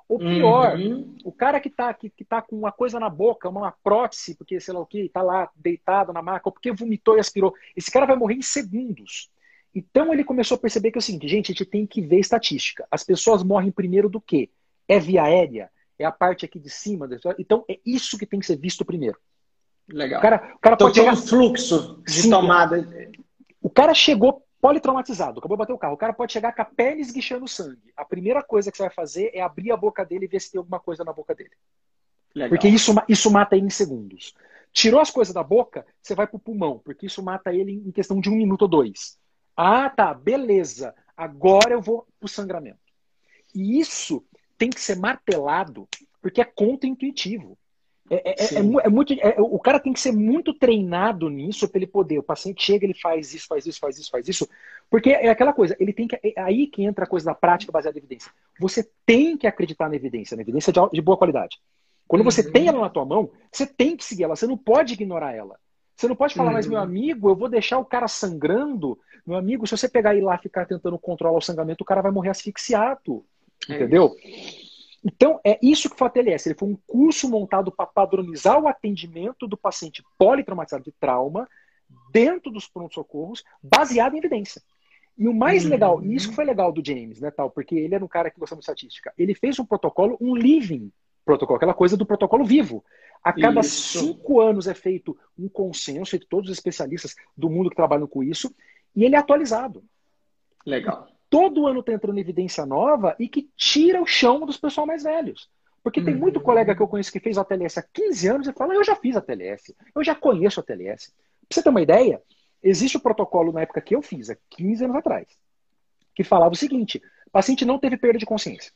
Ou pior, uhum. o cara que está que, que tá com uma coisa na boca, uma prótese, porque sei lá o que, está lá deitado na maca, ou porque vomitou e aspirou, esse cara vai morrer em segundos. Então ele começou a perceber que é o seguinte, gente, a gente tem que ver estatística. As pessoas morrem primeiro do quê? É via aérea? É a parte aqui de cima? Então é isso que tem que ser visto primeiro. Legal. O cara, o cara então pode tem chegar... um fluxo de Sim, tomada. O cara chegou politraumatizado, acabou de bater o carro. O cara pode chegar com a perna esguichando sangue. A primeira coisa que você vai fazer é abrir a boca dele e ver se tem alguma coisa na boca dele. Legal. Porque isso, isso mata ele em segundos. Tirou as coisas da boca, você vai pro pulmão, porque isso mata ele em questão de um minuto ou dois. Ah, tá, beleza. Agora eu vou pro sangramento. E isso tem que ser martelado, porque é contra-intuitivo. É, é, é, é, muito, é, o cara tem que ser muito treinado nisso para ele poder. O paciente chega, ele faz isso, faz isso, faz isso, faz isso. Porque é aquela coisa, ele tem que. É aí que entra a coisa da prática baseada em evidência. Você tem que acreditar na evidência, na evidência de, de boa qualidade. Quando você uhum. tem ela na tua mão, você tem que seguir ela, você não pode ignorar ela. Você não pode falar, uhum. mas meu amigo, eu vou deixar o cara sangrando. Meu amigo, se você pegar e ir lá ficar tentando controlar o sangramento, o cara vai morrer asfixiado. É entendeu? Então, é isso que foi o ATLS. Ele foi um curso montado para padronizar o atendimento do paciente politraumatizado de trauma dentro dos pronto-socorros, baseado em evidência. E o mais uhum. legal, e isso foi legal do James, né, tal, porque ele era um cara que gostava de estatística. Ele fez um protocolo, um living protocolo, aquela coisa do protocolo vivo. A cada isso. cinco anos é feito um consenso entre todos os especialistas do mundo que trabalham com isso, e ele é atualizado. Legal. Todo ano está entrando evidência nova e que tira o chão dos pessoal mais velhos. Porque tem muito uhum. colega que eu conheço que fez a TLS há 15 anos e fala: Eu já fiz a TLS, eu já conheço a TLS. Pra você ter uma ideia, existe o protocolo na época que eu fiz, há 15 anos atrás, que falava o seguinte: o paciente não teve perda de consciência,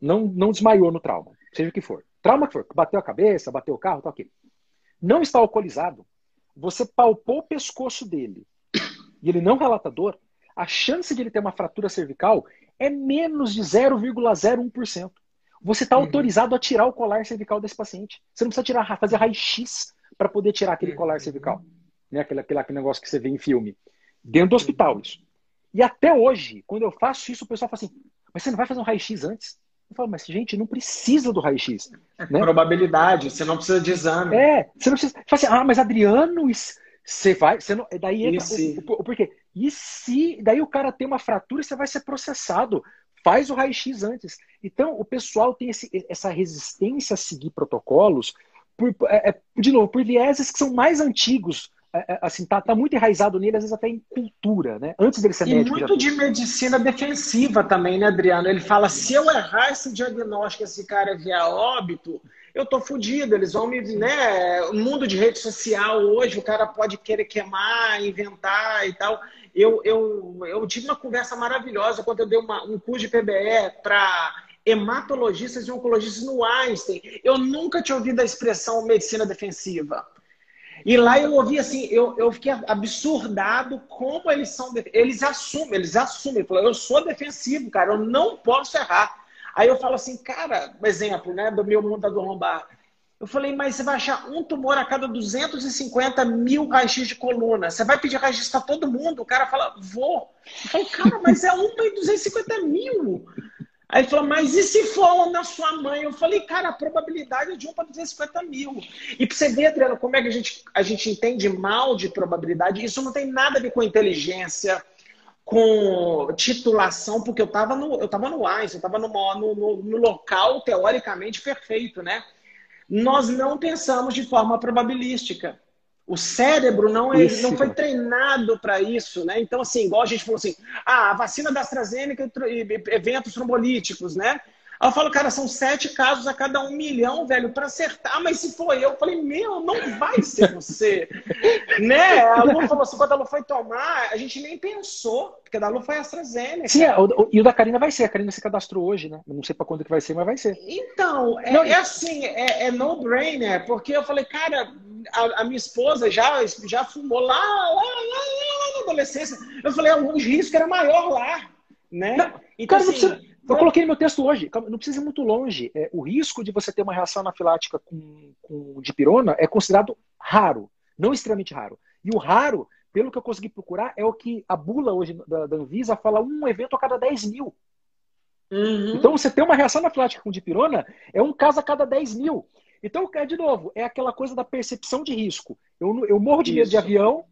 não, não desmaiou no trauma seja o que for. Trauma que for, bateu a cabeça, bateu o carro, tá ok. Não está alcoolizado, você palpou o pescoço dele e ele não relata dor, a chance de ele ter uma fratura cervical é menos de 0,01%. Você está uhum. autorizado a tirar o colar cervical desse paciente. Você não precisa tirar, fazer raio-x para poder tirar aquele colar uhum. cervical. Né? Aquele, aquele, aquele negócio que você vê em filme. Dentro do hospital, isso. E até hoje, quando eu faço isso, o pessoal fala assim: mas você não vai fazer um raio-x antes? Eu falo, mas gente, não precisa do raio-x. É né? probabilidade, você não precisa de exame. É, você não precisa. Fala assim, ah, mas Adriano, você vai. Você não, daí entra, o, o, o, porquê? E se daí o cara tem uma fratura você vai ser processado? Faz o raio-x antes. Então, o pessoal tem esse, essa resistência a seguir protocolos, por, é, é de novo, por vieses que são mais antigos é, é, assim, tá, tá muito enraizado nele, às vezes até em cultura, né? Antes dele ser e médico. E muito de medicina defensiva também, né, Adriano? Ele fala, se eu errar esse diagnóstico, esse cara via óbito, eu tô fudido, eles vão me, né, o mundo de rede social hoje, o cara pode querer queimar, inventar e tal. Eu, eu, eu tive uma conversa maravilhosa quando eu dei uma, um curso de PBE para hematologistas e oncologistas no Einstein. Eu nunca tinha ouvido a expressão medicina defensiva. E lá eu ouvi assim, eu, eu fiquei absurdado como eles são. Eles assumem, eles assumem. eu sou defensivo, cara, eu não posso errar. Aí eu falo assim, cara, exemplo, né, do meu montador lombar. Eu falei, mas você vai achar um tumor a cada 250 mil raio-x de coluna. Você vai pedir raio-x para todo mundo? O cara fala, vou. Eu falei, cara, mas é um para 250 mil. Aí ele falou, mas e se for na sua mãe? Eu falei, cara, a probabilidade é de 1 para 250 mil. E para você ver, Adriano, como é que a gente, a gente entende mal de probabilidade, isso não tem nada a ver com inteligência, com titulação, porque eu estava no, eu no Einstein, eu estava no, no, no local teoricamente perfeito, né? Nós não pensamos de forma probabilística. O cérebro não, é, não foi treinado para isso, né? Então, assim, igual a gente falou assim, ah, a vacina da AstraZeneca e eventos trombolíticos, né? Aí eu falo, cara, são sete casos a cada um milhão, velho, para acertar. Mas se for eu, eu falei, meu, não vai ser você. né? A Lu falou assim, quando a Lu foi tomar, a gente nem pensou, porque da Lu foi AstraZeneca. Sim, é, o, e o da Karina vai ser. A Karina se cadastrou hoje, né? Não sei para quando que vai ser, mas vai ser. Então, é, não, é assim, é, é no-brainer, porque eu falei, cara, a, a, minha esposa já, já fumou lá, lá, lá, lá, na adolescência. Eu falei, o risco era maior lá, né? Não, então, cara, assim, não eu coloquei no meu texto hoje, não precisa ir muito longe. É, o risco de você ter uma reação anafilática com, com dipirona é considerado raro, não extremamente raro. E o raro, pelo que eu consegui procurar, é o que a bula hoje da, da Anvisa fala um evento a cada 10 mil. Uhum. Então, você ter uma reação anafilática com dipirona é um caso a cada 10 mil. Então, é, de novo, é aquela coisa da percepção de risco. Eu, eu morro de medo de avião,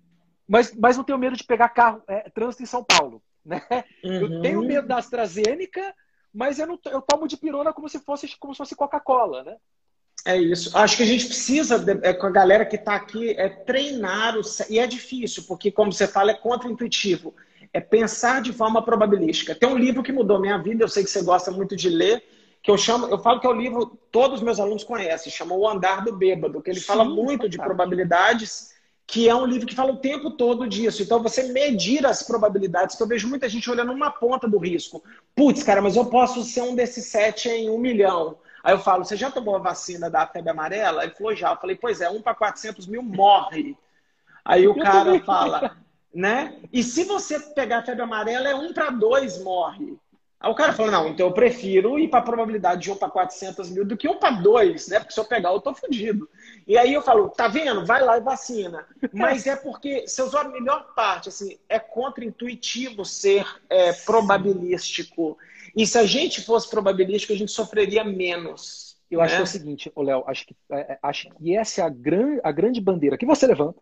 mas, mas não tenho medo de pegar carro, é, trânsito em São Paulo. Né? Uhum. Eu tenho medo da AstraZeneca, mas eu, não, eu tomo de pirona como se fosse, como se fosse Coca-Cola, né? É isso. Acho que a gente precisa, é, com a galera que está aqui, é treinar, o, e é difícil, porque, como você fala, é contra-intuitivo. É pensar de forma probabilística. Tem um livro que mudou minha vida, eu sei que você gosta muito de ler, que eu chamo, eu falo que é o livro todos os meus alunos conhecem, chama O Andar do Bêbado, que ele Sim, fala muito de probabilidades, que é um livro que fala o tempo todo disso. Então, você medir as probabilidades, que eu vejo muita gente olhando uma ponta do risco. Putz, cara, mas eu posso ser um desses sete em um milhão. Aí eu falo, você já tomou a vacina da febre amarela? Ele falou, já. Eu falei, pois é, um para 400 mil morre. Aí o cara fala, né? E se você pegar a febre amarela, é um para dois morre. Aí o cara falou, não, então eu prefiro ir para a probabilidade de um para 400 mil do que um para dois, né? Porque se eu pegar, eu tô fudido. E aí eu falo, tá vendo? Vai lá e vacina. Mas é porque você usou a melhor parte, assim, é contra-intuitivo ser é, probabilístico. E se a gente fosse probabilístico, a gente sofreria menos. Eu né? acho que é o seguinte, Léo, acho que, é, é, acho que essa é a, gran, a grande bandeira que você levanta,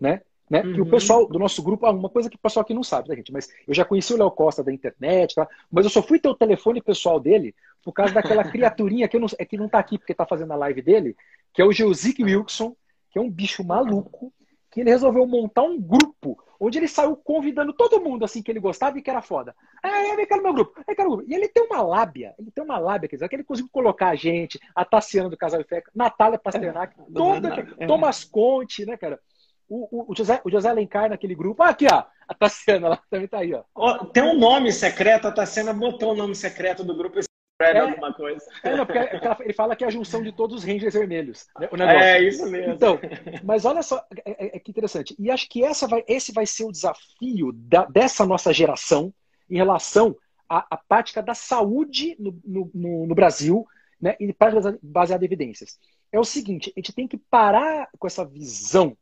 né? Né? Uhum. Que o uhum. pessoal do nosso grupo, ah, uma coisa que o pessoal aqui não sabe, tá, gente? Mas eu já conheci o Léo Costa da internet, tá? mas eu só fui ter o telefone pessoal dele por causa daquela criaturinha que, não, é que não tá aqui porque tá fazendo a live dele, que é o Geusic Wilson, que é um bicho maluco, que ele resolveu montar um grupo onde ele saiu convidando todo mundo assim que ele gostava e que era foda. Ah, vem cá no meu grupo, vem cá no grupo. E ele tem uma lábia, ele tem uma lábia, quer dizer, que ele conseguiu colocar a gente, a Tassiana do Casal Fé, Natália Pasternak, é, toda, é. Thomas Conte, né, cara? O, o, o, José, o José Alencar naquele grupo. Ah, aqui, ó. A Tassiana lá também tá aí, ó. Tem um nome secreto, a Tassiana botou o nome secreto do grupo é, alguma coisa. É, não, porque ele fala que é a junção de todos os Rangers vermelhos. Né, é, isso mesmo. Então, mas olha só, é, é, é, que interessante. E acho que essa vai, esse vai ser o desafio da, dessa nossa geração em relação à, à prática da saúde no, no, no Brasil né, e prática baseada em evidências. É o seguinte, a gente tem que parar com essa visão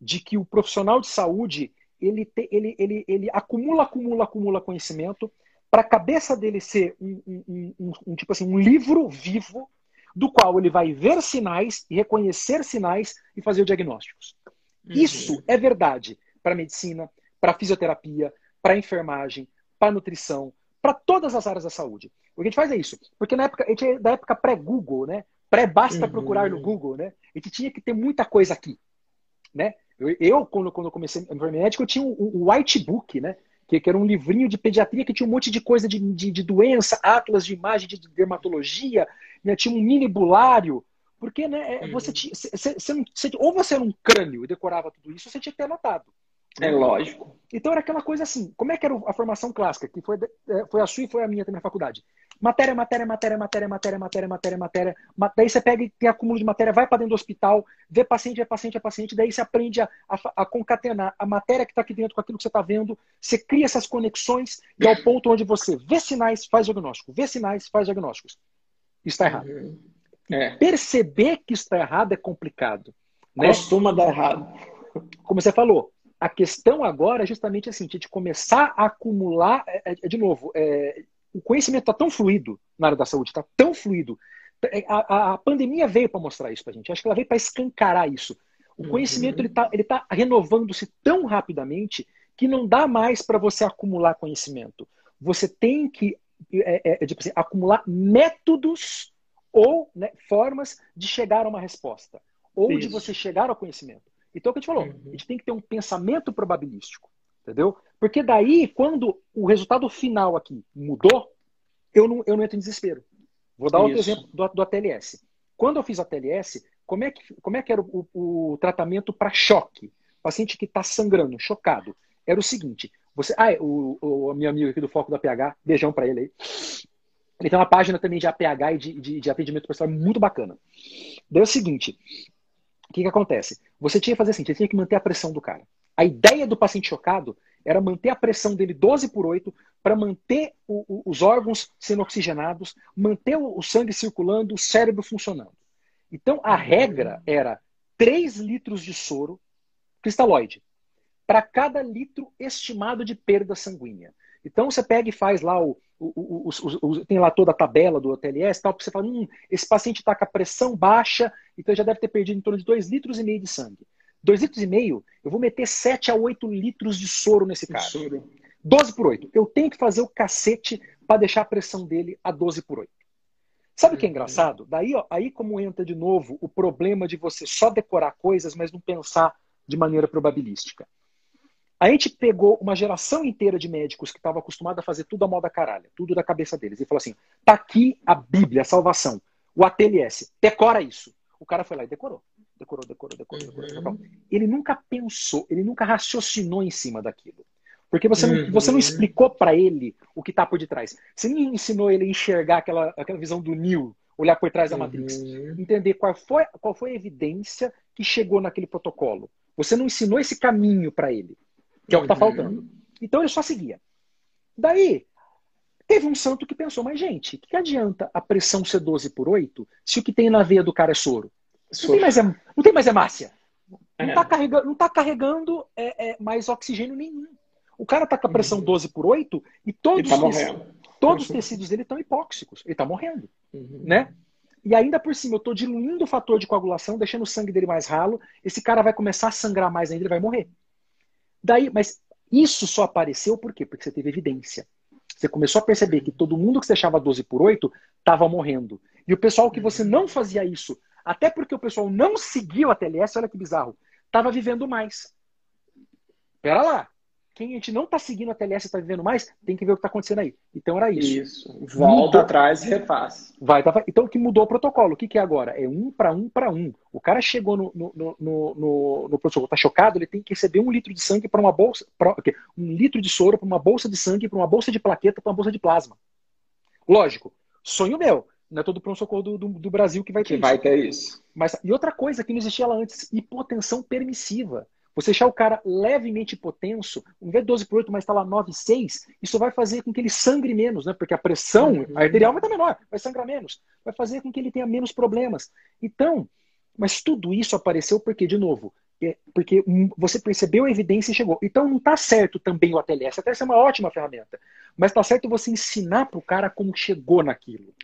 de que o profissional de saúde ele, te, ele, ele, ele acumula, acumula, acumula conhecimento para a cabeça dele ser um, um, um, um, tipo assim, um livro vivo do qual ele vai ver sinais e reconhecer sinais e fazer diagnósticos. Uhum. Isso é verdade para medicina, para fisioterapia, para enfermagem, para nutrição, para todas as áreas da saúde. O que a gente faz é isso, porque na época, a gente é da época pré-Google, né? Pré-basta uhum. procurar no Google, né? A gente tinha que ter muita coisa aqui, né? Eu, eu quando, quando eu comecei a enfermagem médica, eu tinha o um, um white book, né? Que, que, era um livrinho de pediatria que tinha um monte de coisa de, de, de doença, atlas de imagem de dermatologia, né? tinha um mini bulário. Porque né, é, uhum. você, tinha, você, você, você, ou você era um crânio e decorava tudo isso, ou você tinha que ter anotado. É lógico. Então era aquela coisa assim, como é que era a formação clássica, que foi, é, foi a sua e foi a minha também na faculdade? Matéria, matéria, matéria, matéria, matéria, matéria, matéria, matéria. Daí você pega e tem acúmulo de matéria, vai para dentro do hospital, vê paciente, é paciente, é paciente, daí você aprende a, a, a concatenar a matéria que está aqui dentro com aquilo que você está vendo, você cria essas conexões e ao ponto onde você vê sinais, faz diagnóstico, vê sinais, faz diagnósticos. Está errado. É. Perceber que está errado é complicado. Né? Costuma dar errado. Como você falou, a questão agora é justamente assim, de começar a acumular, é, é, de novo, é, o conhecimento está tão fluido na área da saúde, está tão fluido. É, a, a pandemia veio para mostrar isso para a gente. Acho que ela veio para escancarar isso. O uhum. conhecimento ele está ele tá renovando-se tão rapidamente que não dá mais para você acumular conhecimento. Você tem que é, é, tipo assim, acumular métodos ou né, formas de chegar a uma resposta, ou isso. de você chegar ao conhecimento. Então, é o que a gente falou, uhum. a gente tem que ter um pensamento probabilístico, entendeu? Porque daí, quando o resultado final aqui mudou, eu não, eu não entro em desespero. Vou dar Isso. outro exemplo do, do ATLS. Quando eu fiz a ATLS, como é que, como é que era o, o, o tratamento para choque? Paciente que está sangrando, chocado. Era o seguinte: você, ah, o, o meu amigo aqui do Foco da PH, beijão para ele aí. Ele tem uma página também de APH e de, de, de atendimento pessoal muito bacana. Daí é o seguinte: o que, que acontece? Você tinha que fazer assim, você tinha que manter a pressão do cara. A ideia do paciente chocado era manter a pressão dele 12 por 8 para manter o, o, os órgãos sendo oxigenados, manter o, o, sangue circulando, o cérebro funcionando. Então, a regra era 3 litros de soro cristalóide para cada litro estimado de perda sanguínea. Então, você pega e faz lá o, o, o, tem lá toda a tabela do TLS, tal, você fala, hum, esse paciente está com a pressão baixa, então já deve ter perdido em torno de 2,5 litros e meio de sangue. 2 litros e meio, eu vou meter 7 a 8 litros de soro nesse cara. Soro. 12 por 8. Eu tenho que fazer o cacete para deixar a pressão dele a 12 por 8. Sabe o que é uhum. engraçado? Daí, ó, aí como entra de novo o problema de você só decorar coisas, mas não pensar de maneira probabilística. A gente pegou uma geração inteira de médicos que estava acostumada a fazer tudo a moda caralho, tudo da cabeça deles, e falou assim: tá aqui a Bíblia, a salvação, o ATLS, decora isso. O cara foi lá e decorou. Decorou, decorou, decorou, decorou, decorou. Uhum. Ele nunca pensou, ele nunca raciocinou em cima daquilo. Porque você não, uhum. você não explicou para ele o que está por detrás. Você não ensinou ele a enxergar aquela, aquela visão do Neo, olhar por trás da Matrix. Uhum. Entender qual foi, qual foi a evidência que chegou naquele protocolo. Você não ensinou esse caminho para ele que é o que está uhum. faltando. Então ele só seguia. Daí, teve um santo que pensou, mas gente, o que, que adianta a pressão ser 12 por 8 se o que tem na veia do cara é soro? Não, tem mais, não tem mais hemácia. Não está é. carregando, não tá carregando é, é, mais oxigênio nenhum. O cara está com a pressão 12 uhum. por 8 e todos, tá os, tecidos, todos os tecidos dele estão hipóxicos. Ele está morrendo. Uhum. Né? E ainda por cima, eu estou diluindo o fator de coagulação, deixando o sangue dele mais ralo. Esse cara vai começar a sangrar mais ainda, ele vai morrer. Daí, mas isso só apareceu por quê? Porque você teve evidência. Você começou a perceber que todo mundo que você deixava 12 por 8 estava morrendo. E o pessoal que você não fazia isso, até porque o pessoal não seguia o ATLS, olha que bizarro, estava vivendo mais. Pera lá quem a gente não está seguindo a TLS e está vivendo mais, tem que ver o que está acontecendo aí. Então era isso. Isso. Volta mudou. atrás e refaz. Vai, tá... Então o que mudou o protocolo? O que, que é agora? É um para um para um. O cara chegou no, no, no, no, no protocolo, está chocado, ele tem que receber um litro de sangue para uma bolsa. Pra, um litro de soro para uma bolsa de sangue, para uma bolsa de plaqueta, para uma bolsa de plasma. Lógico, sonho meu. Não é todo pronto-socorro do, do, do, Brasil que vai ter que isso. vai ter isso. Mas, e outra coisa que não existia lá antes, hipotensão permissiva. Você deixar o cara levemente hipotenso, ao invés de 12 por 8, mas está lá 9,6, isso vai fazer com que ele sangre menos, né? Porque a pressão uhum. arterial vai estar menor, vai sangrar menos, vai fazer com que ele tenha menos problemas. Então, mas tudo isso apareceu porque, de novo, é porque você percebeu a evidência e chegou. Então não está certo também o ATLS. A ATLS é uma ótima ferramenta, mas está certo você ensinar para o cara como chegou naquilo.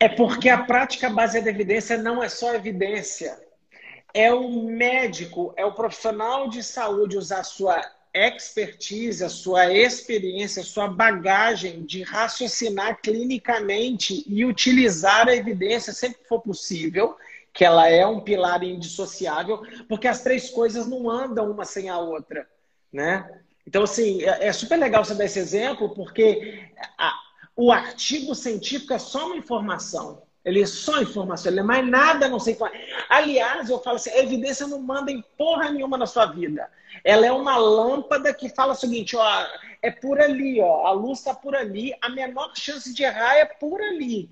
É porque a prática baseada em evidência não é só evidência é o médico, é o profissional de saúde usar sua expertise, a sua experiência, a sua bagagem de raciocinar clinicamente e utilizar a evidência sempre que for possível, que ela é um pilar indissociável, porque as três coisas não andam uma sem a outra, né? Então, assim, é, é super legal você dar esse exemplo, porque a, o artigo científico é só uma informação. Ele é só informação, ele é mais nada não sei qual. Aliás, eu falo assim, a evidência não manda em porra nenhuma na sua vida. Ela é uma lâmpada que fala o seguinte, ó, é por ali, ó, a luz está por ali, a menor chance de errar é por ali.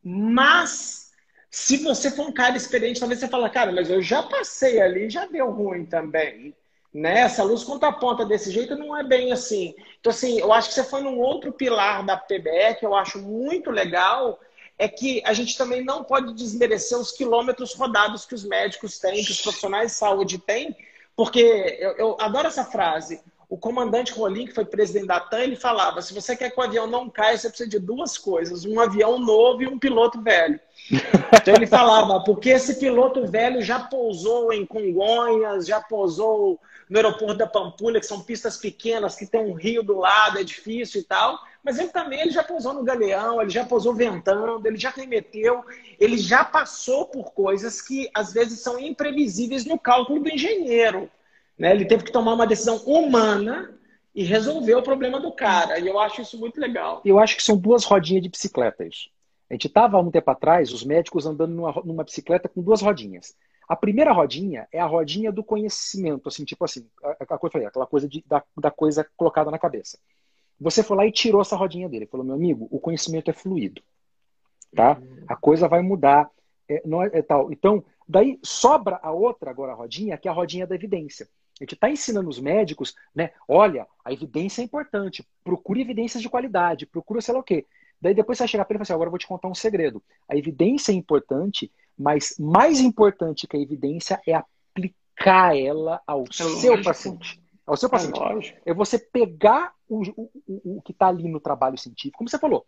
Mas se você for um cara experiente, talvez você fala, cara, mas eu já passei ali, já deu ruim também. Né? Essa luz quando aponta desse jeito não é bem assim. Então, assim, eu acho que você foi num outro pilar da PBE que eu acho muito legal, é que a gente também não pode desmerecer os quilômetros rodados que os médicos têm, que os profissionais de saúde têm, porque eu, eu adoro essa frase. O comandante Rolim, que foi presidente da TAM, ele falava: se você quer que o avião não caia, você precisa de duas coisas: um avião novo e um piloto velho. Então ele falava, porque esse piloto velho já pousou em Congonhas, já pousou no aeroporto da Pampulha, que são pistas pequenas, que tem um rio do lado, é difícil e tal. Mas ele também ele já pousou no Galeão, ele já pousou ventando, ele já remeteu, ele já passou por coisas que às vezes são imprevisíveis no cálculo do engenheiro. Né? Ele teve que tomar uma decisão humana e resolver o problema do cara. E eu acho isso muito legal. Eu acho que são duas rodinhas de bicicleta isso. A gente estava há um tempo atrás, os médicos andando numa, numa bicicleta com duas rodinhas. A primeira rodinha é a rodinha do conhecimento, assim, tipo assim, a, a, aquela coisa de, da, da coisa colocada na cabeça. Você foi lá e tirou essa rodinha dele. Falou, meu amigo, o conhecimento é fluido. Tá? A coisa vai mudar. É, não é, é, tal. Então, daí sobra a outra agora a rodinha, que é a rodinha da evidência. A gente está ensinando os médicos, né? Olha, a evidência é importante. Procure evidências de qualidade, procura sei lá o quê. Daí depois você vai chegar para ele e falar assim, agora eu vou te contar um segredo. A evidência é importante, mas mais importante que a evidência é aplicar ela ao é seu lógico. paciente. Ao seu é paciente. É, é você pegar o, o, o que está ali no trabalho científico, como você falou,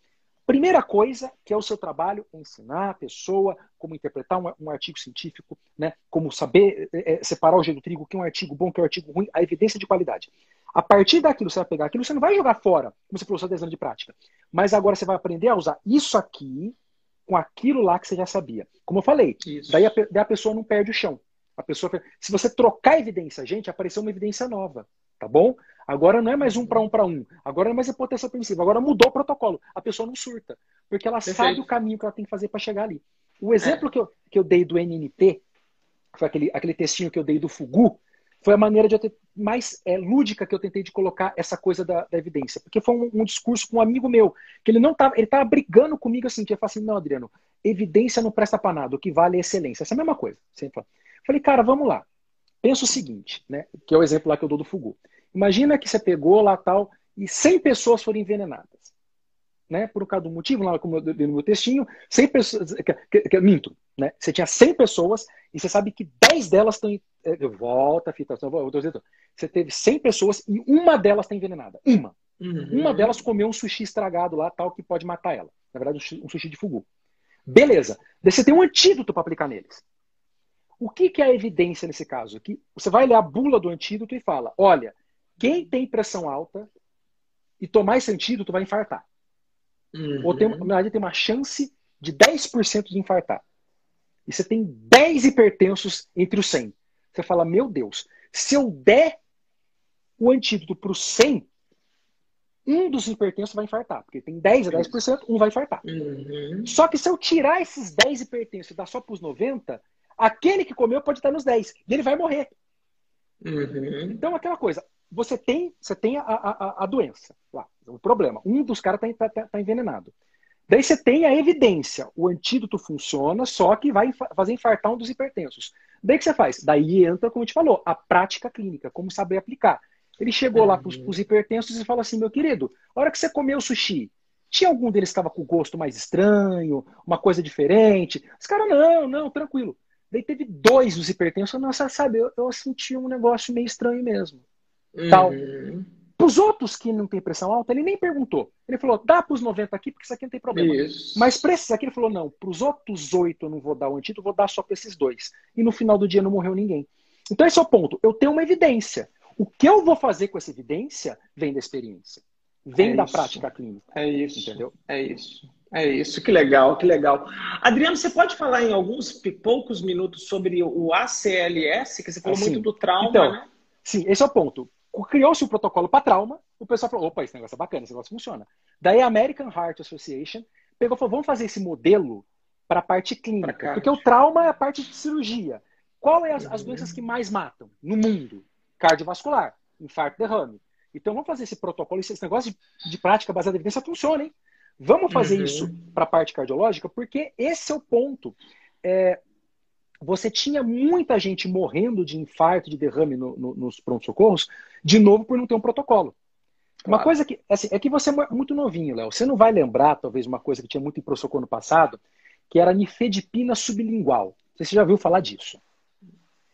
Primeira coisa, que é o seu trabalho, é ensinar a pessoa como interpretar um, um artigo científico, né? como saber é, separar o jeito do trigo, que é um artigo bom, que é um artigo ruim, a evidência de qualidade. A partir daquilo, você vai pegar aquilo, você não vai jogar fora, como você falou, só 10 anos de prática. Mas agora você vai aprender a usar isso aqui com aquilo lá que você já sabia. Como eu falei, daí a, daí a pessoa não perde o chão. A pessoa, se você trocar evidência, gente, apareceu uma evidência nova, tá bom? Agora não é mais um para um para um. Agora não é mais a potência permissiva. Agora mudou o protocolo. A pessoa não surta, porque ela Perfeito. sabe o caminho que ela tem que fazer para chegar ali. O exemplo é. que, eu, que eu dei do NNT, foi aquele, aquele textinho que eu dei do Fugu, foi a maneira de eu ter mais é, lúdica que eu tentei de colocar essa coisa da, da evidência. Porque foi um, um, discurso com um amigo meu, que ele não tava, ele tava brigando comigo assim, que ele falou assim, não, Adriano, evidência não presta para nada, o que vale é excelência. Essa é a mesma coisa. Sempre. Falei, cara, vamos lá. Pensa o seguinte, né? Que é o exemplo lá que eu dou do Fugu. Imagina que você pegou lá tal e 100 pessoas foram envenenadas. Né? Por causa do motivo, lá como eu dei no meu textinho, 100 pessoas. Que, que, que, minto, né? Você tinha 100 pessoas e você sabe que 10 delas É, volta, fita. Você teve 100 pessoas e uma delas está envenenada. Uma. Uhum. Uma delas comeu um sushi estragado lá, tal, que pode matar ela. Na verdade, um sushi de fugu. Beleza. Daí você tem um antídoto para aplicar neles. O que, que é a evidência nesse caso? Que você vai ler a bula do antídoto e fala: olha, quem tem pressão alta e tomar esse antídoto vai infartar. Uhum. Ou tem, na verdade, tem uma chance de 10% de infartar. E você tem 10 hipertensos entre os 100. Você fala: meu Deus, se eu der o antídoto para os 100, um dos hipertensos vai infartar. Porque tem 10 a 10%, um vai infartar. Uhum. Só que se eu tirar esses 10 hipertensos e dar só para os 90, Aquele que comeu pode estar nos 10 e ele vai morrer. Uhum. Então, aquela coisa, você tem, você tem a, a, a doença lá, o problema. Um dos caras está tá, tá envenenado. Daí você tem a evidência, o antídoto funciona, só que vai fazer infartar um dos hipertensos. Daí que você faz? Daí entra, como a gente falou, a prática clínica, como saber aplicar. Ele chegou uhum. lá para os hipertensos e falou assim: meu querido, a hora que você comeu sushi, tinha algum deles que estava com gosto mais estranho, uma coisa diferente? Os caras, não, não, tranquilo. Daí teve dois dos hipertensos. Nossa, sabe, eu, eu senti um negócio meio estranho mesmo. Uhum. Tal. Para os outros que não tem pressão alta, ele nem perguntou. Ele falou, dá para os 90 aqui, porque isso aqui não tem problema. Isso. Mas para esses aqui, ele falou, não, para os outros oito eu não vou dar o antídoto, vou dar só para esses dois. E no final do dia não morreu ninguém. Então esse é o ponto. Eu tenho uma evidência. O que eu vou fazer com essa evidência vem da experiência. Vem é da prática clínica. É isso. Entendeu? É isso. É isso, que legal, que legal. Adriano, você pode falar em alguns poucos minutos sobre o ACLS, que você falou assim, muito do trauma, então, né? Sim, esse é o ponto. Criou-se o protocolo para trauma, o pessoal falou, opa, esse negócio é bacana, esse negócio funciona. Daí a American Heart Association pegou e falou, vamos fazer esse modelo para a parte clínica, porque o trauma é a parte de cirurgia. Qual é as, as doenças que mais matam no mundo? Cardiovascular, infarto, derrame. Então vamos fazer esse protocolo, esse negócio de, de prática baseada em evidência funciona, hein? Vamos fazer uhum. isso para a parte cardiológica, porque esse é o ponto. É, você tinha muita gente morrendo de infarto, de derrame no, no, nos pronto-socorros, de novo por não ter um protocolo. Claro. Uma coisa que, assim, é que você é muito novinho, Léo. Você não vai lembrar, talvez, uma coisa que tinha muito em pronto-socorro no passado, que era a nifedipina sublingual. Você já ouviu falar disso?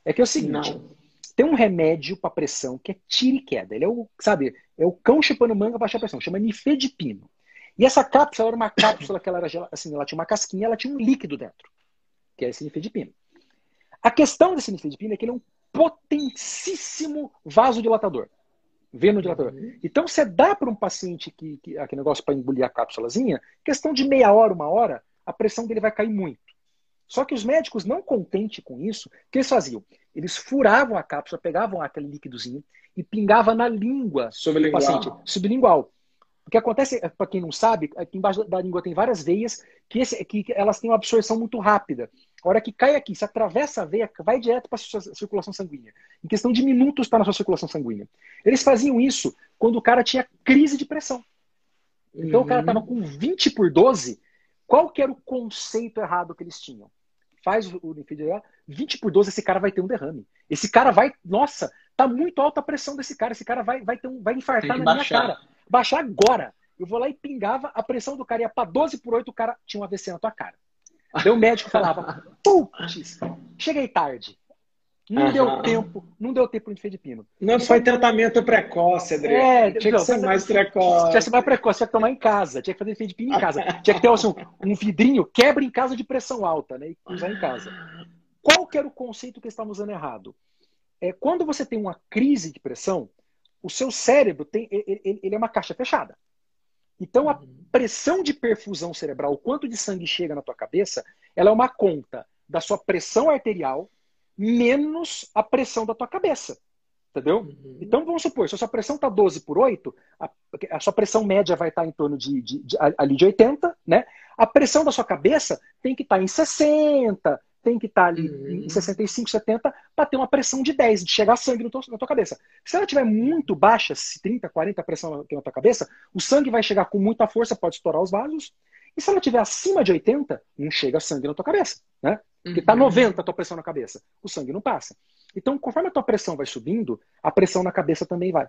É que é o seguinte, não. tem um remédio para pressão que é tira e queda. Ele é o, sabe, é o cão chupando manga baixar pressão, chama nifedipino. E essa cápsula era uma cápsula que ela era assim, ela tinha uma casquinha, ela tinha um líquido dentro, que é esse nifedipino. A questão desse nifedipino é que ele é um potentíssimo vasodilatador, venodilatador. Uhum. Então, você dá para um paciente que, que aquele negócio para engolir a cápsulazinha, questão de meia hora, uma hora, a pressão dele vai cair muito. Só que os médicos, não contente com isso, o que eles faziam? Eles furavam a cápsula, pegavam aquele líquidozinho e pingavam na língua do paciente, sublingual. O que acontece, é, para quem não sabe, aqui embaixo da língua tem várias veias que, esse, que elas têm uma absorção muito rápida. A hora que cai aqui, se atravessa a veia, vai direto para a sua circulação sanguínea. Em questão de minutos está na sua circulação sanguínea. Eles faziam isso quando o cara tinha crise de pressão. Então uhum. o cara estava com 20 por 12. Qual que era o conceito errado que eles tinham? Faz o linfidema, 20 por 12, esse cara vai ter um derrame. Esse cara vai. Nossa, tá muito alta a pressão desse cara. Esse cara vai, vai, ter um, vai infartar na baixar. minha cara baixar agora. Eu vou lá e pingava, a pressão do cara ia para 12 por 8, o cara tinha um AVC na tua cara. Daí o médico falava, putz, cheguei tarde. Não deu tempo, não deu tempo de de pino. Não foi tratamento precoce, Adriano. É, tinha que ser mais precoce. Tinha que ser mais precoce, tinha que tomar em casa, tinha que fazer de pino em casa. tinha que ter assim, um, vidrinho, quebra em casa de pressão alta, né? E usar em casa. Qual que era o conceito que estamos usando errado? É, quando você tem uma crise de pressão, o seu cérebro tem, ele, ele é uma caixa fechada. Então, a uhum. pressão de perfusão cerebral, o quanto de sangue chega na tua cabeça, ela é uma conta da sua pressão arterial menos a pressão da tua cabeça. Entendeu? Uhum. Então, vamos supor, se a sua pressão está 12 por 8, a, a, sua pressão média vai estar tá em torno de, de, de, ali de 80, né? A pressão da sua cabeça tem que estar tá em 60, tem que estar tá ali uhum. em 65, 70, para ter uma pressão de 10, de chegar sangue no teu, na tua cabeça. Se ela estiver muito baixa, 30, 40 pressão na tua cabeça, o sangue vai chegar com muita força, pode estourar os vasos. E se ela estiver acima de 80, não chega sangue na tua cabeça, né? Porque está 90 a tua pressão na cabeça. O sangue não passa. Então, conforme a tua pressão vai subindo, a pressão na cabeça também vai.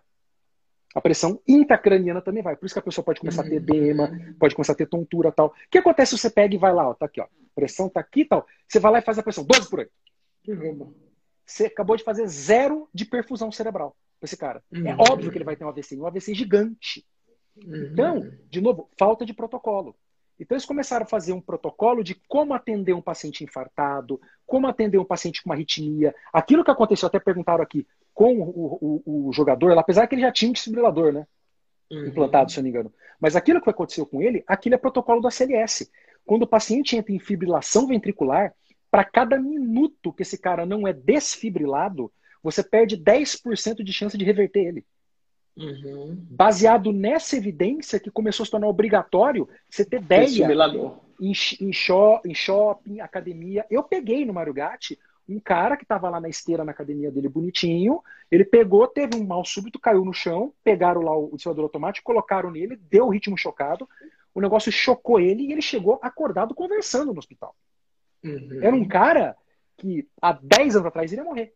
A pressão intracraniana também vai. Por isso que a pessoa pode começar a ter edema, pode começar a ter tontura tal. O que acontece se você pega e vai lá, ó, tá aqui, ó. Pressão tá aqui e tal. Você vai lá e faz a pressão 12 por 8. Você acabou de fazer zero de perfusão cerebral pra esse cara. É uhum. É óbvio que ele vai ter um AVC, um AVC gigante. Uhum. Então, de novo, falta de protocolo. Então, eles começaram a fazer um protocolo de como atender um paciente infartado, como atender um paciente com uma arritmia. Aquilo que aconteceu, até perguntaram aqui, com o, o, o jogador, apesar que ele já tinha um desfibrilador, né? Uhum. Implantado, se eu não me engano. Mas aquilo que aconteceu com ele, aquilo é protocolo da CLS. Quando o paciente entra em fibrilação ventricular, para cada minuto que esse cara não é desfibrilado, você perde 10% de chance de reverter ele. Uhum. Baseado nessa evidência que começou a se tornar obrigatório você ter ideia em, em, em shopping, academia. Eu peguei no Marugatti um cara que estava lá na esteira na academia dele bonitinho, ele pegou, teve um mal súbito, caiu no chão, pegaram lá o desfilador automático, colocaram nele, deu o ritmo chocado, o negócio chocou ele e ele chegou acordado conversando no hospital. Uhum. Era um cara que há 10 anos atrás iria morrer.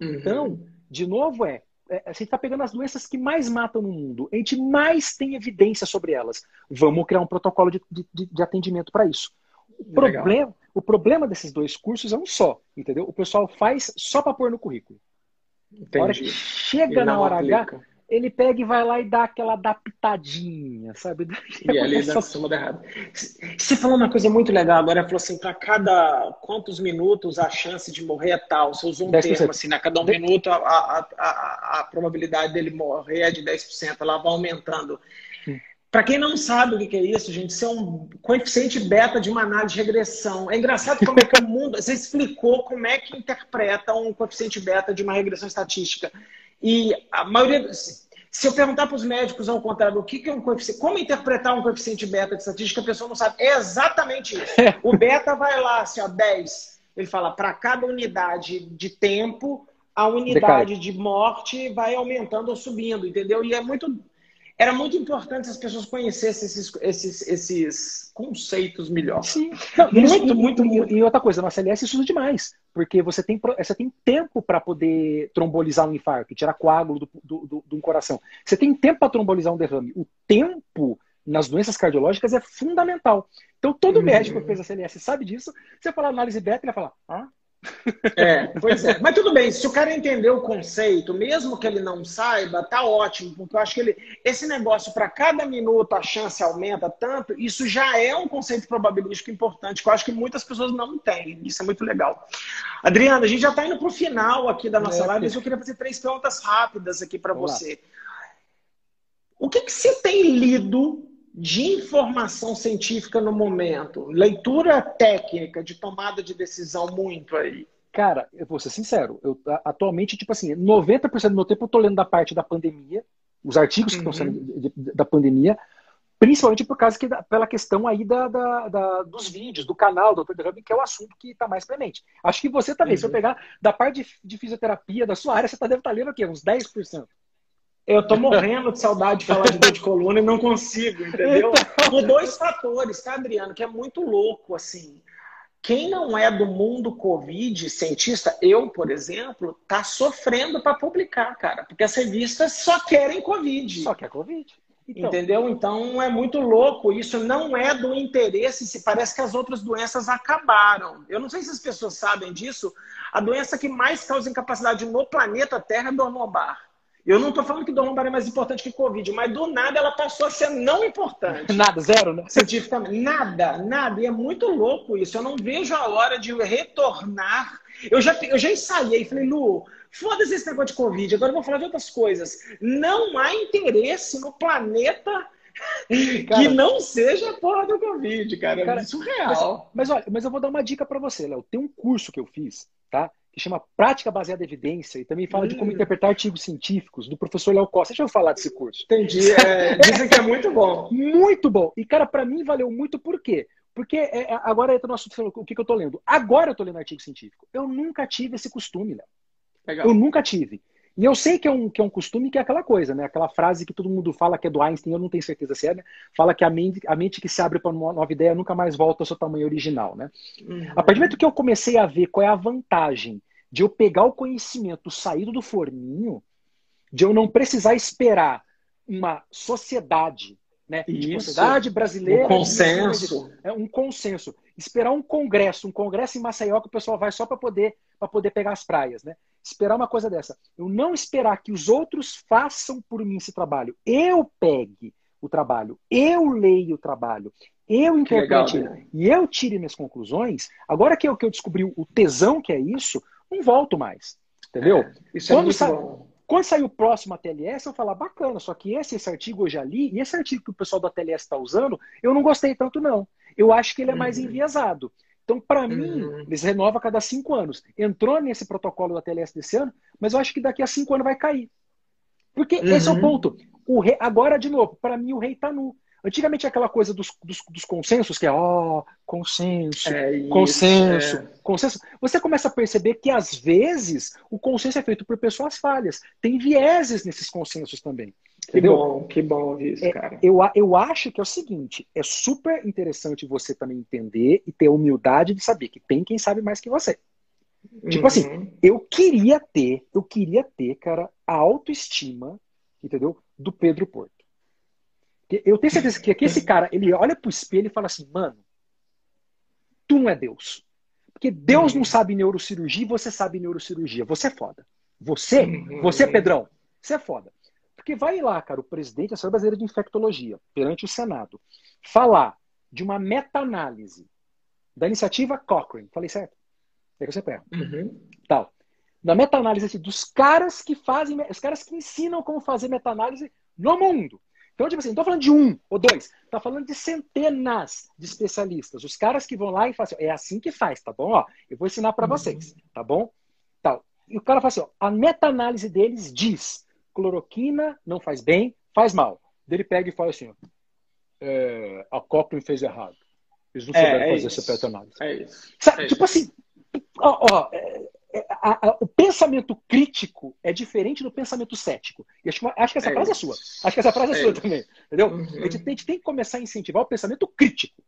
Uhum. Então, de novo, é é, a gente está pegando as doenças que mais matam no mundo, a gente mais tem evidência sobre elas. Vamos criar um protocolo de, de, de atendimento para isso. O problema, o problema desses dois cursos é um só, entendeu? O pessoal faz só para pôr no currículo. Entendi. A hora que chega na hora aplica. H, ele pega e vai lá e dá aquela adaptadinha, sabe? E ali dá só... errado. Você falou uma coisa muito legal agora, falou assim, para cada quantos minutos a chance de morrer é tal. Você usou um 10%. termo assim, a né? cada um minuto a, a, a, a, probabilidade dele morrer é de 10%, ela vai aumentando. Hum. Para quem não sabe o que é isso, gente, isso é um coeficiente beta de uma análise de regressão. É engraçado como é que o mundo. Você explicou como é que interpreta um coeficiente beta de uma regressão estatística. E a maioria. Se eu perguntar para os médicos ao contrário, o que é um coeficiente, como interpretar um coeficiente beta de estatística, a pessoa não sabe. É exatamente isso. O beta vai lá, assim, ó, 10. Ele fala, para cada unidade de tempo, a unidade Decai. de morte vai aumentando ou subindo, entendeu? E é muito era muito importante as pessoas conhecessem esses, esses, esses conceitos melhor. Sim. Não, muito, muito, muito. E outra coisa, na CLS isso usa demais. Porque você tem, você tem tempo para poder trombolizar um infarto, tirar coágulo do, do, do, do coração. Você tem tempo para trombolizar um derrame. O tempo nas doenças cardiológicas é fundamental. Então, todo uhum. médico que fez a CLS sabe disso. Você falar análise beta, ele vai falar, ah, é, pois é. Mas tudo bem, se o cara entender o conceito, mesmo que ele não saiba, tá ótimo, porque eu acho que ele, esse negócio para cada minuto a chance aumenta tanto, isso já é um conceito probabilístico importante, que eu acho que muitas pessoas não têm. Isso é muito legal. Adriana, a gente já está indo para o final aqui da nossa é, live, mas eu queria fazer três perguntas rápidas aqui para você. Lá. O que, que você tem lido de informação científica no momento? Leitura técnica de tomada de decisão muito aí? Cara, eu vou ser sincero, eu atualmente, tipo assim, 90% do meu tempo eu tô lendo da parte da pandemia, os artigos que uhum. estão sendo da pandemia, principalmente por causa que, pela questão aí da, da, da dos vídeos, do canal do Dr. Hub, que é o assunto que está mais premente. Acho que você também, uhum. se eu uhum. pegar da parte de, de, fisioterapia da sua área, você tá, deve estar tá lendo o quê? Uns 10%. Eu tô morrendo de saudade de falar de dor de coluna e não consigo, entendeu? Então. Por dois fatores, tá, Adriano? Que é muito louco, assim. Quem não é do mundo Covid, cientista, eu, por exemplo, tá sofrendo para publicar, cara. Porque as revistas só querem Covid. Só quer Covid. Então, Entendeu? Então é muito louco. Isso não é do interesse. Se parece que as outras doenças acabaram. Eu não sei se as pessoas sabem disso. A doença que mais causa incapacidade no planeta Terra é dor lombar. Eu não estou falando que dor lombar é mais importante que Covid, mas do nada ela passou a ser não importante. Nada, zero, né? Cientificamente. Nada, nada. E é muito louco isso. Eu não vejo a hora de retornar. Eu já, eu já ensaiei, falei, Lu, foda-se esse negócio de Covid, agora eu vou falar de outras coisas. Não há interesse no planeta cara, que não seja a porra do Covid, cara. cara é surreal. Mas, mas, olha, mas eu vou dar uma dica para você, Léo. Tem um curso que eu fiz, tá? Que chama Prática Baseada em Evidência e também fala hum. de como hum. interpretar artigos científicos, do professor Léo Costa. Deixa eu falar desse curso. Entendi. É, dizem que é muito bom. muito bom. E, cara, para mim valeu muito por quê? Porque é, é agora entra no assunto, o que, que eu tô lendo. Agora eu tô lendo artigo científico. Eu nunca tive esse costume, Léo. Legal. Eu nunca tive. E eu sei que é, um, que é um costume que é aquela coisa, né? Aquela frase que todo mundo fala que é do Einstein, eu não tenho certeza se é, né? Fala que a mente, a mente que se abre para uma nova ideia nunca mais volta ao seu tamanho original, né? Uhum. A partir do momento que eu comecei a ver qual é a vantagem de eu pegar o conhecimento saído do forninho, de eu não precisar esperar uma sociedade, né? Tipo, Isso. sociedade brasileira. Um consenso. É um consenso. Esperar um congresso, um congresso em Maceió que o pessoal vai só para poder, poder pegar as praias, né? esperar uma coisa dessa. Eu não esperar que os outros façam por mim esse trabalho. Eu pegue o trabalho, eu leio o trabalho, eu interprete legal, né? e eu tire minhas conclusões. Agora que eu, que eu descobri o tesão que é isso, não volto mais. Entendeu? É, é quando, é sa quando sair o próximo ATLS, eu falar, bacana, só que esse, esse artigo eu já li, e esse artigo que o pessoal do ATLS está usando, eu não gostei tanto, não. Eu acho que ele é mais uhum. enviesado. Então, para uhum. mim, eles renovam a cada cinco anos. Entrou nesse protocolo da TLS desse ano, mas eu acho que daqui a cinco anos vai cair. Porque uhum. esse é o uhum. ponto. O rei, agora, de novo, para mim o rei está nu. Antigamente aquela coisa dos, dos, dos consensos, que é ó, oh, consenso, é isso, consenso, é. consenso. Você começa a perceber que às vezes o consenso é feito por pessoas falhas. Tem vieses nesses consensos também. Que entendeu? bom, que bom isso, é, cara. Eu, eu acho que é o seguinte: é super interessante você também entender e ter a humildade de saber que tem quem sabe mais que você. Uhum. Tipo assim, uhum. eu queria ter, eu queria ter, cara, a autoestima, entendeu? Do Pedro Porto. Eu tenho certeza que, que esse cara, ele olha pro espelho e fala assim, mano, tu não é Deus. Porque Deus não sabe neurocirurgia e você sabe neurocirurgia. Você é foda. Você, você, Pedrão, você é foda. Porque vai lá, cara, o presidente da Associação Brasileira de Infectologia, perante o Senado, falar de uma meta-análise da iniciativa Cochrane. Falei certo? É que você pega. Uhum. Tal. Da meta-análise dos caras que fazem, os caras que ensinam como fazer meta-análise no mundo. Então, tipo assim, não estou falando de um ou dois, está falando de centenas de especialistas. Os caras que vão lá e falam assim, é assim que faz, tá bom? Ó, eu vou ensinar para vocês, tá bom? Tal. E o cara fala assim, ó, a meta-análise deles diz, cloroquina não faz bem, faz mal. Ele pega e fala assim, é, a Cochrane fez errado. Eles não souberam é, é fazer isso. essa meta-análise. É isso. Sabe, é tipo isso. assim, ó, ó é, é, a, a, o pensamento crítico é diferente do pensamento cético. E acho, acho que essa é frase isso. é sua. Acho que essa frase é, é sua isso. também. Entendeu? Uhum. A, gente, a, gente, tem que começar a incentivar o pensamento crítico.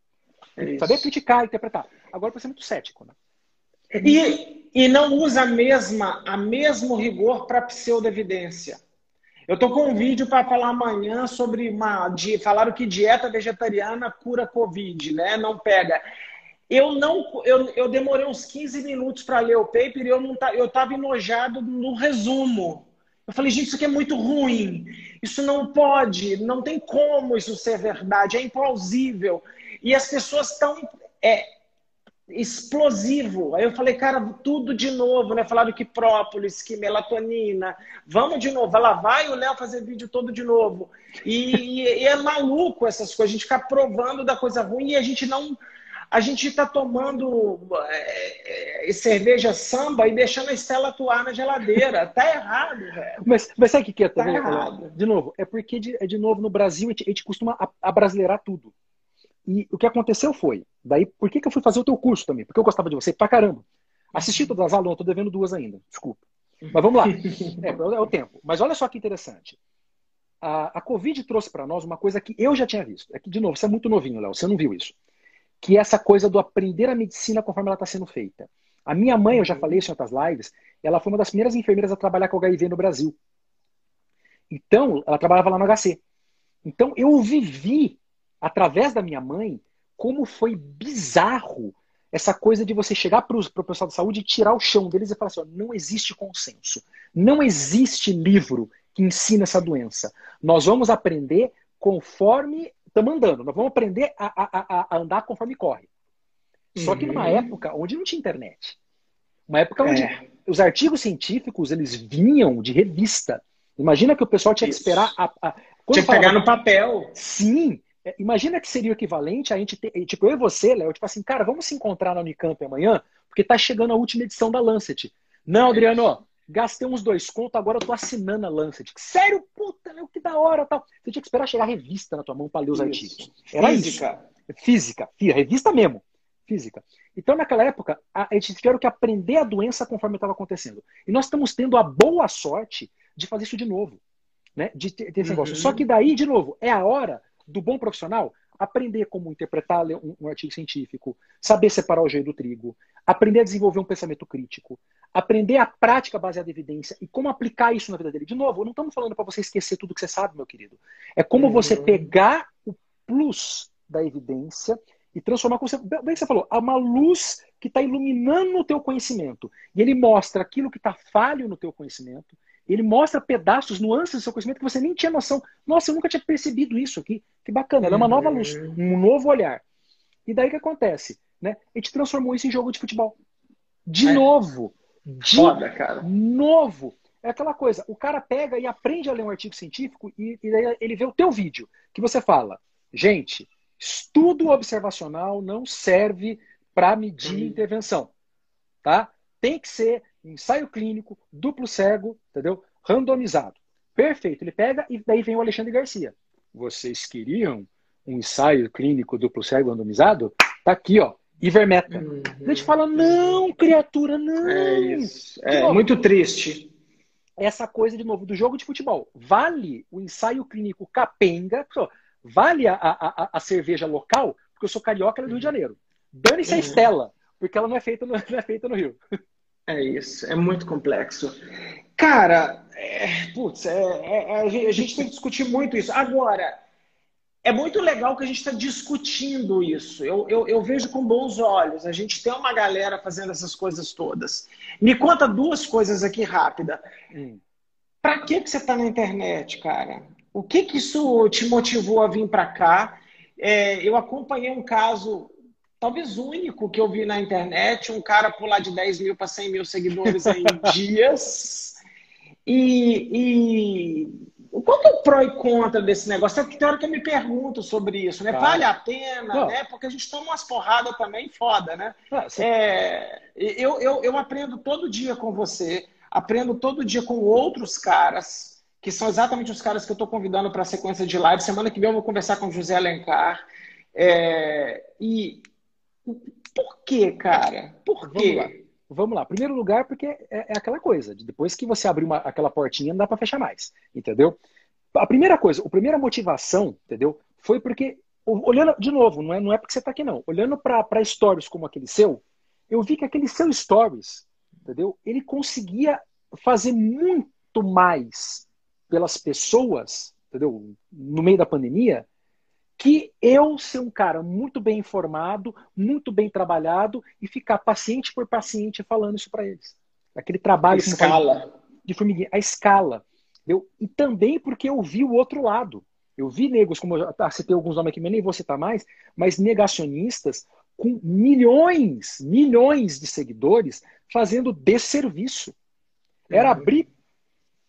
É saber criticar, interpretar. Agora o pensamento cético. Né? E, e não usa a mesma, a mesmo rigor para pseudo-evidência. Eu tô com um vídeo para falar amanhã sobre uma. De, falaram que dieta vegetariana cura Covid, né? Não pega. Eu não, eu, eu demorei uns 15 minutos para ler o paper e eu não tá, eu estava enojado no resumo. Eu falei, gente, isso aqui é muito ruim. Isso não pode, não tem como isso ser verdade, é implausível. E as pessoas estão é, explosivo. Aí eu falei, cara, tudo de novo, né? Falaram que própolis, que melatonina. Vamos de novo. Lá vai o Léo fazer vídeo todo de novo. E, e, é maluco essas coisas. A gente ficar provando da coisa ruim e a gente não a gente está tomando é, é, cerveja samba e deixando a Estela atuar na geladeira. Tá errado, velho. Mas, mas sabe o que, que é tá também? Errado. De novo, é porque, de, é de novo, no Brasil, a gente, a gente costuma abrasileirar tudo. E o que aconteceu foi, daí, por que, que eu fui fazer o teu curso também? Porque eu gostava de você pra caramba. Assisti todas as aulas, tô devendo duas ainda, desculpa. Mas vamos lá. É, é o tempo. Mas olha só que interessante. A, a Covid trouxe para nós uma coisa que eu já tinha visto. É que, de novo, você é muito novinho, Léo, você não viu isso que é essa coisa do aprender a medicina conforme ela está sendo feita. A minha mãe, eu já falei isso em outras lives, ela foi uma das primeiras enfermeiras a trabalhar com HIV no Brasil. Então, ela trabalhava lá no HC. Então eu vivi, através da minha mãe, como foi bizarro essa coisa de você chegar para o pessoal da saúde e tirar o chão deles e falar assim: ó, não existe consenso, não existe livro que ensina essa doença. Nós vamos aprender conforme estamos andando, nós vamos aprender a, a, a, andar conforme corre. Só que numa uhum. época onde não tinha internet, uma época onde é. os artigos científicos eles vinham de revista. Imagina que o pessoal tinha Isso. que esperar a, a tinha que pegar no papel. Sim. É, imagina que seria o equivalente a gente ter, tipo, eu e você, Léo, tipo assim, cara, vamos se encontrar na Unicamp amanhã, porque tá chegando a última edição da Lancet. Não, Adriano, gastei uns dois contos, agora eu tô assinando a Lancet. Sério, puta, Léo, que da hora, tal. Você tinha que esperar chegar a revista na tua mão para ler os isso. artigos. Era Física. isso. Física. Revista mesmo. Física. Então, naquela época, a gente tiveram que aprender a doença conforme estava acontecendo. E nós estamos tendo a boa sorte de fazer isso de novo. Né? De ter, ter esse uhum. negócio. Só que daí, de novo, é a hora do bom profissional aprender como interpretar um, um artigo científico, saber separar o joio do trigo, aprender a desenvolver um pensamento crítico, aprender a prática baseada em evidência e como aplicar isso na vida dele. De novo, não estamos falando para você esquecer tudo que você sabe, meu querido. É como uhum. você pegar o plus da evidência e transformar, como você, bem que você falou, uma luz que está iluminando o teu conhecimento. E ele mostra aquilo que está falho no teu conhecimento ele mostra pedaços, nuances do seu conhecimento que você nem tinha noção. Nossa, eu nunca tinha percebido isso aqui. Que bacana, ela é uma nova luz, uhum. um novo olhar. E daí o que acontece? Né? A gente transformou isso em jogo de futebol. De é. novo. De Foda, cara. novo. É aquela coisa, o cara pega e aprende a ler um artigo científico e, e daí ele vê o teu vídeo, que você fala, gente, estudo observacional não serve para medir hum. intervenção. Tá? Tem que ser ensaio clínico, duplo cego, entendeu? Randomizado. Perfeito. Ele pega e daí vem o Alexandre Garcia. Vocês queriam um ensaio clínico duplo cego randomizado? Tá aqui, ó. Ivermeta. Uhum. A gente fala, não, criatura, não. É isso. É novo, muito triste. Essa coisa, de novo, do jogo de futebol. Vale o ensaio clínico capenga, vale a, a, a cerveja local, porque eu sou carioca do Rio de Janeiro. Dane-se a uhum. Estela, porque ela não é feita no, não é feita no Rio. É isso, é muito complexo. Cara, é, putz, é, é, a, gente, a gente tem que discutir muito isso. Agora, é muito legal que a gente está discutindo isso. Eu, eu, eu, vejo com bons olhos. A gente tem uma galera fazendo essas coisas todas. Me conta duas coisas aqui rápida. Hum. Para que, que você está na internet, cara? O que, que isso te motivou a vir para cá? É, eu acompanhei um caso talvez único que eu vi na internet, um cara pular de 10 mil para 100 mil seguidores em dias. E, e qual que é o pró e contra desse negócio? É que tem hora que eu me pergunto sobre isso, né? Claro. Vale a pena, Não. né? Porque a gente toma umas porradas também foda, né? Ah, é, eu, eu, eu aprendo todo dia com você, aprendo todo dia com outros caras, que são exatamente os caras que eu estou convidando para a sequência de live. Semana que vem eu vou conversar com o José Alencar. É, e, por quê, cara? Por quê? Vamos lá. Vamos lá. Primeiro lugar, porque é, é aquela coisa. Depois que você abrir uma, aquela portinha, não dá para fechar mais. Entendeu? A primeira coisa, a primeira motivação, entendeu? Foi porque, olhando, de novo, não é, não é porque você está aqui, não. Olhando para stories como aquele seu, eu vi que aquele seu stories, entendeu? Ele conseguia fazer muito mais pelas pessoas, entendeu? No meio da pandemia, que eu ser um cara muito bem informado, muito bem trabalhado e ficar paciente por paciente falando isso para eles. Aquele trabalho a escala de formiguinha, a escala. Eu, e também porque eu vi o outro lado. Eu vi negros, como eu já citei alguns nomes aqui, mas nem vou citar mais, mas negacionistas com milhões, milhões de seguidores fazendo desserviço. Era uhum. abrir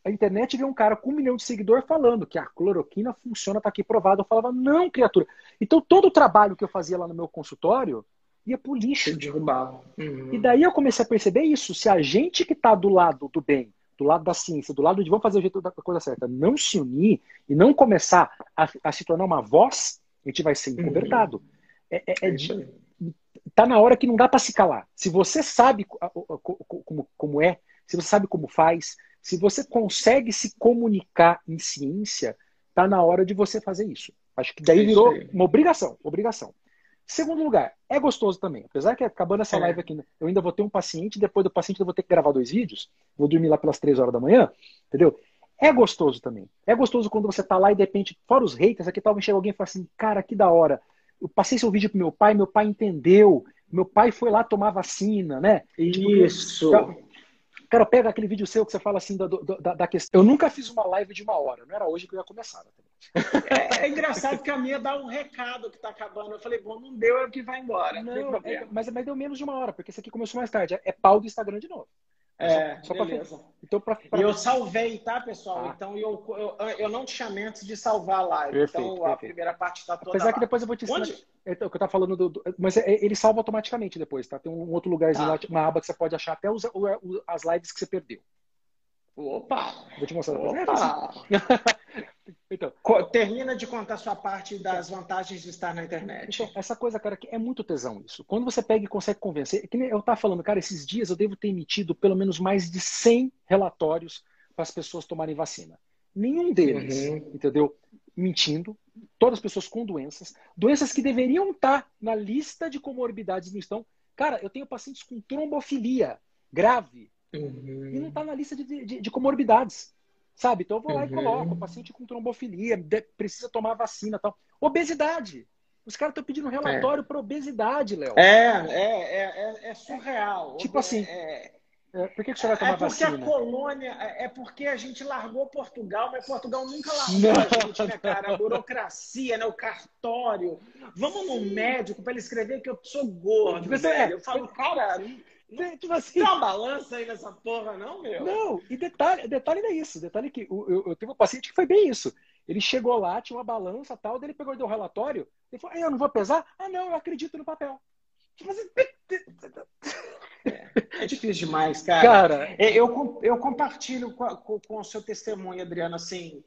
a internet vê um cara com um milhão de seguidores falando que a cloroquina funciona, está aqui provado. Eu falava, não, criatura. Então todo o trabalho que eu fazia lá no meu consultório ia pro lixo. Derrubava. Uhum. E daí eu comecei a perceber isso. Se a gente que está do lado do bem, do lado da ciência, do lado de vamos fazer o jeito da coisa certa, não se unir e não começar a, a se tornar uma voz, a gente vai ser uhum. encobertado. Uhum. É, é, é de, tá na hora que não dá para se calar. Se você sabe como, como é, se você sabe como faz, se você consegue se comunicar em ciência, está na hora de você fazer isso. Acho que daí virou uma obrigação, obrigação. Segundo lugar, é gostoso também. Apesar que acabando essa é. live aqui, eu ainda vou ter um paciente, depois do paciente eu vou ter que gravar dois vídeos, vou dormir lá pelas três horas da manhã, entendeu? É gostoso também. É gostoso quando você tá lá e de repente, fora os haters, aqui talvez chegue alguém e fale assim, cara, que da hora. Eu passei seu vídeo pro meu pai, meu pai entendeu. Meu pai foi lá tomar vacina, né? Tipo, Isso. Cara, pega aquele vídeo seu que você fala assim da, da, da, questão. Eu nunca fiz uma live de uma hora, não era hoje que eu ia começar. Né? É, é, engraçado que a minha dá um recado que tá acabando. Eu falei, bom, não deu, é o que vai embora. Não, não é, mas, mas deu menos de uma hora, porque esse aqui começou mais tarde. É, é pau do Instagram de novo. É, só, só beleza. Pra... Então, pra, pra... Eu salvei, tá, pessoal? Ah. Então eu, eu, eu não te chamei antes de salvar a live. Perfeito, então perfeito. a primeira parte está toda. Apesar lá. que depois eu vou te ensinar. Onde? É, o que eu tava falando do. do... mas é, ele salva automaticamente depois, tá? Tem um outro lugarzinho tá. lá, uma aba que você pode achar até os, as lives que você perdeu. Opa! Vou te mostrar. Opa! então, Termina de contar sua parte das vantagens de estar na internet. Então, essa coisa, cara, que é muito tesão isso. Quando você pega e consegue convencer, que eu tava falando, cara, esses dias eu devo ter emitido pelo menos mais de 100 relatórios para as pessoas tomarem vacina. Nenhum deles, uhum. entendeu? Mentindo. Todas as pessoas com doenças, doenças que deveriam estar na lista de comorbidades não estão. Cara, eu tenho pacientes com trombofilia grave, Uhum. E não está na lista de, de, de, comorbidades. Sabe? Então eu vou lá uhum. e coloco, paciente com trombofilia, precisa tomar vacina tal. Obesidade. Os caras estão pedindo relatório é. para obesidade, Léo. É, é, é, é, surreal. Tipo assim. É, é, por que, que você vai tomar é porque vacina? a colônia, é porque a gente largou Portugal, mas Portugal nunca largou não, a gente, né, cara? A burocracia, né? O cartório. Vamos no médico para ele escrever que eu sou gordo. É, eu falo, cara, Tipo assim, Tem uma balança aí nessa porra, não, meu? Não, e detalhe, detalhe é isso. Detalhe que eu, eu, eu tive um paciente que foi bem isso. Ele chegou lá, tinha uma balança tal, daí ele pegou e deu o relatório. Ele falou: eu não vou pesar? Ah, não, eu acredito no papel. Tipo assim, é, é difícil demais, cara. Cara, é, eu, eu compartilho com, com, com o seu testemunho, Adriano, assim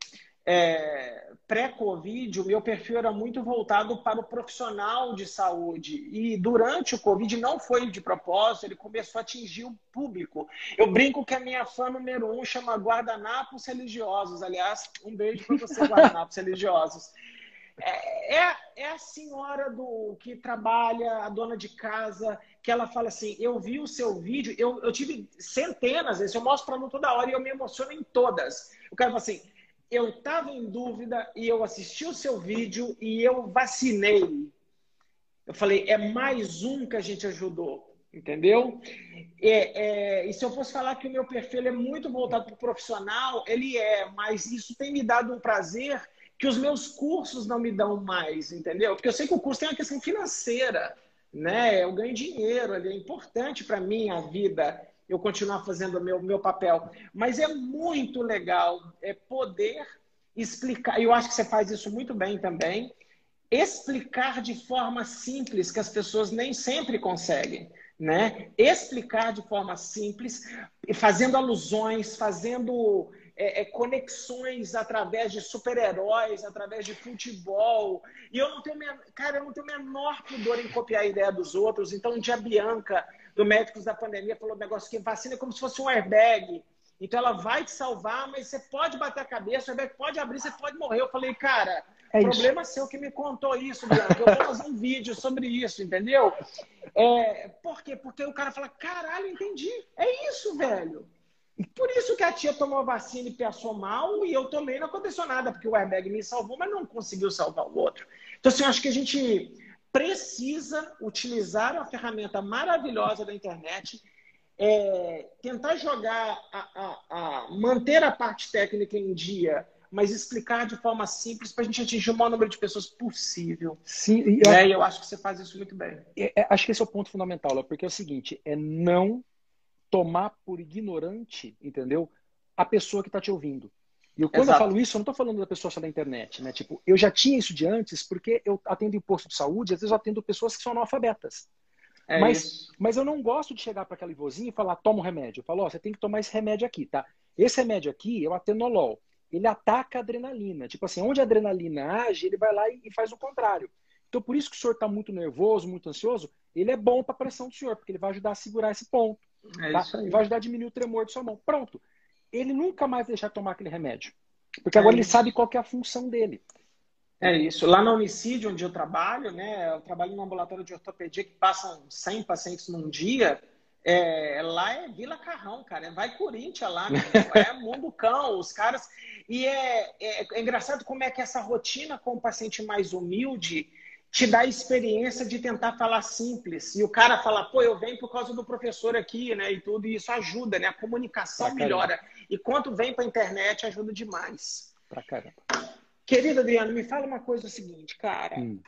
é, pré-Covid, o meu perfil era muito voltado para o profissional de saúde. E durante o Covid não foi de propósito, ele começou a atingir o público. Eu brinco que a minha fã número um chama Guardanapos Religiosos. Aliás, um beijo para você, Guardanapos Religiosos. É, é, é, a senhora do que trabalha, a dona de casa, que ela fala assim: Eu vi o seu vídeo, eu, eu tive centenas vezes, eu mostro para mim toda hora e eu me emociono em todas. O cara fala assim: eu estava em dúvida e eu assisti o seu vídeo e eu vacinei. Eu falei, é mais um que a gente ajudou, entendeu? É, é, e se eu fosse falar que o meu perfil é muito voltado para o profissional, ele é, mas isso tem me dado um prazer que os meus cursos não me dão mais, entendeu? Porque eu sei que o curso tem uma questão financeira, né? Eu ganho dinheiro, ele é importante para mim a vida eu continuar fazendo o meu, meu papel. Mas é muito legal é poder explicar, eu acho que você faz isso muito bem também, explicar de forma simples que as pessoas nem sempre conseguem. Né? Explicar de forma simples, fazendo alusões, fazendo é, é, conexões através de super-heróis, através de futebol. E eu não tenho, cara, eu não tenho menor pudor em copiar a ideia dos outros. Então, um dia a Bianca do Médicos da Pandemia falou um negócio que vacina é como se fosse um airbag. Então ela vai te salvar, mas você pode bater a cabeça, o airbag pode abrir, você pode morrer. Eu falei, cara, é problema seu que me contou isso, Bianca. Eu vou fazer um vídeo sobre isso, entendeu? É, por quê? Porque o cara fala, caralho, entendi. É isso, velho. Por isso que a tia tomou a vacina e passou mal e eu tomei não aconteceu nada, porque o airbag me salvou, mas não conseguiu salvar o outro. Então, assim, eu acho que a gente precisa utilizar uma ferramenta maravilhosa da internet, é, tentar jogar, a, a, a, manter a parte técnica em dia, mas explicar de forma simples para a gente atingir o maior número de pessoas possível. Sim, e eu, é, eu acho que você faz isso muito bem. É, é, acho que esse é o ponto fundamental, porque é o seguinte: é não tomar por ignorante, entendeu? A pessoa que está te ouvindo. E eu, quando Exato. eu falo isso, eu não estou falando da pessoa só da internet, né? Tipo, eu já tinha isso de antes, porque eu atendo em posto de saúde, às vezes eu atendo pessoas que são analfabetas. É mas, mas eu não gosto de chegar para aquela vozinha e falar, toma um remédio. Eu falo, ó, oh, você tem que tomar esse remédio aqui, tá? Esse remédio aqui é o atenolol. Ele ataca a adrenalina. Tipo assim, onde a adrenalina age, ele vai lá e faz o contrário. Então, por isso que o senhor está muito nervoso, muito ansioso, ele é bom para a pressão do senhor, porque ele vai ajudar a segurar esse ponto. É tá? E vai ajudar a diminuir o tremor de sua mão. Pronto ele nunca mais deixar de tomar aquele remédio. Porque agora é ele sabe qual é a função dele. É isso. Lá na Unicídio, onde eu trabalho, né, eu trabalho num ambulatório de ortopedia que passam 100 pacientes num dia. É, lá é Vila Carrão, cara. Vai Corinthians lá, irmão. é mundo cão. Os caras. E é, é, é, engraçado como é que essa rotina com o paciente mais humilde te dá a experiência de tentar falar simples. E o cara fala, pô, eu venho por causa do professor aqui, né? E tudo, e isso ajuda, né? A comunicação melhora. E quanto vem para a internet, ajuda demais. Pra caramba. Querido Adriano, me fala uma coisa seguinte, cara. Hum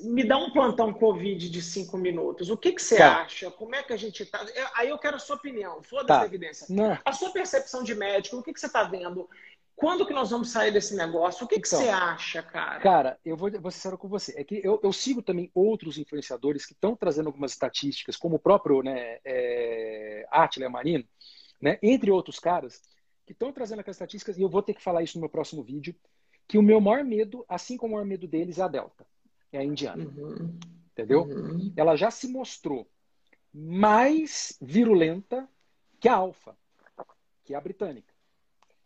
me dá um plantão Covid de cinco minutos. O que, que você tá. acha? Como é que a gente está? Aí eu quero a sua opinião. Foda-se tá. a evidência. Não. A sua percepção de médico, o que, que você está vendo? Quando que nós vamos sair desse negócio? O que, então, que você acha, cara? Cara, eu vou, vou ser sincero com você. É que eu, eu sigo também outros influenciadores que estão trazendo algumas estatísticas, como o próprio né, é, Atila Marino, né, entre outros caras, que estão trazendo aquelas estatísticas, e eu vou ter que falar isso no meu próximo vídeo, que o meu maior medo, assim como o maior medo deles, é a Delta é a indiana. Uhum. Entendeu? Uhum. Ela já se mostrou mais virulenta que a alfa, que é a britânica.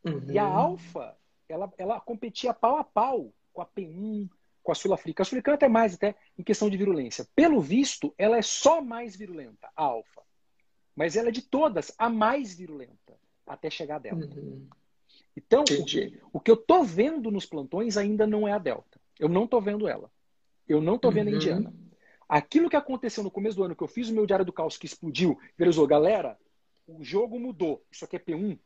Uhum. E a alfa, ela, ela competia pau a pau com a P1, com a sul-africana. A sul-africana até mais, até em questão de virulência. Pelo visto, ela é só mais virulenta, a alfa. Mas ela é de todas a mais virulenta, até chegar a delta. Uhum. Então, o, o, que eu tô vendo nos plantões ainda não é a delta. Eu não tô vendo ela. Eu não tô vendo uhum. a indiana. Aquilo que aconteceu no começo do ano, que eu fiz o meu diário do caos que explodiu, viralizou, galera, o jogo mudou. Isso aqui é P1.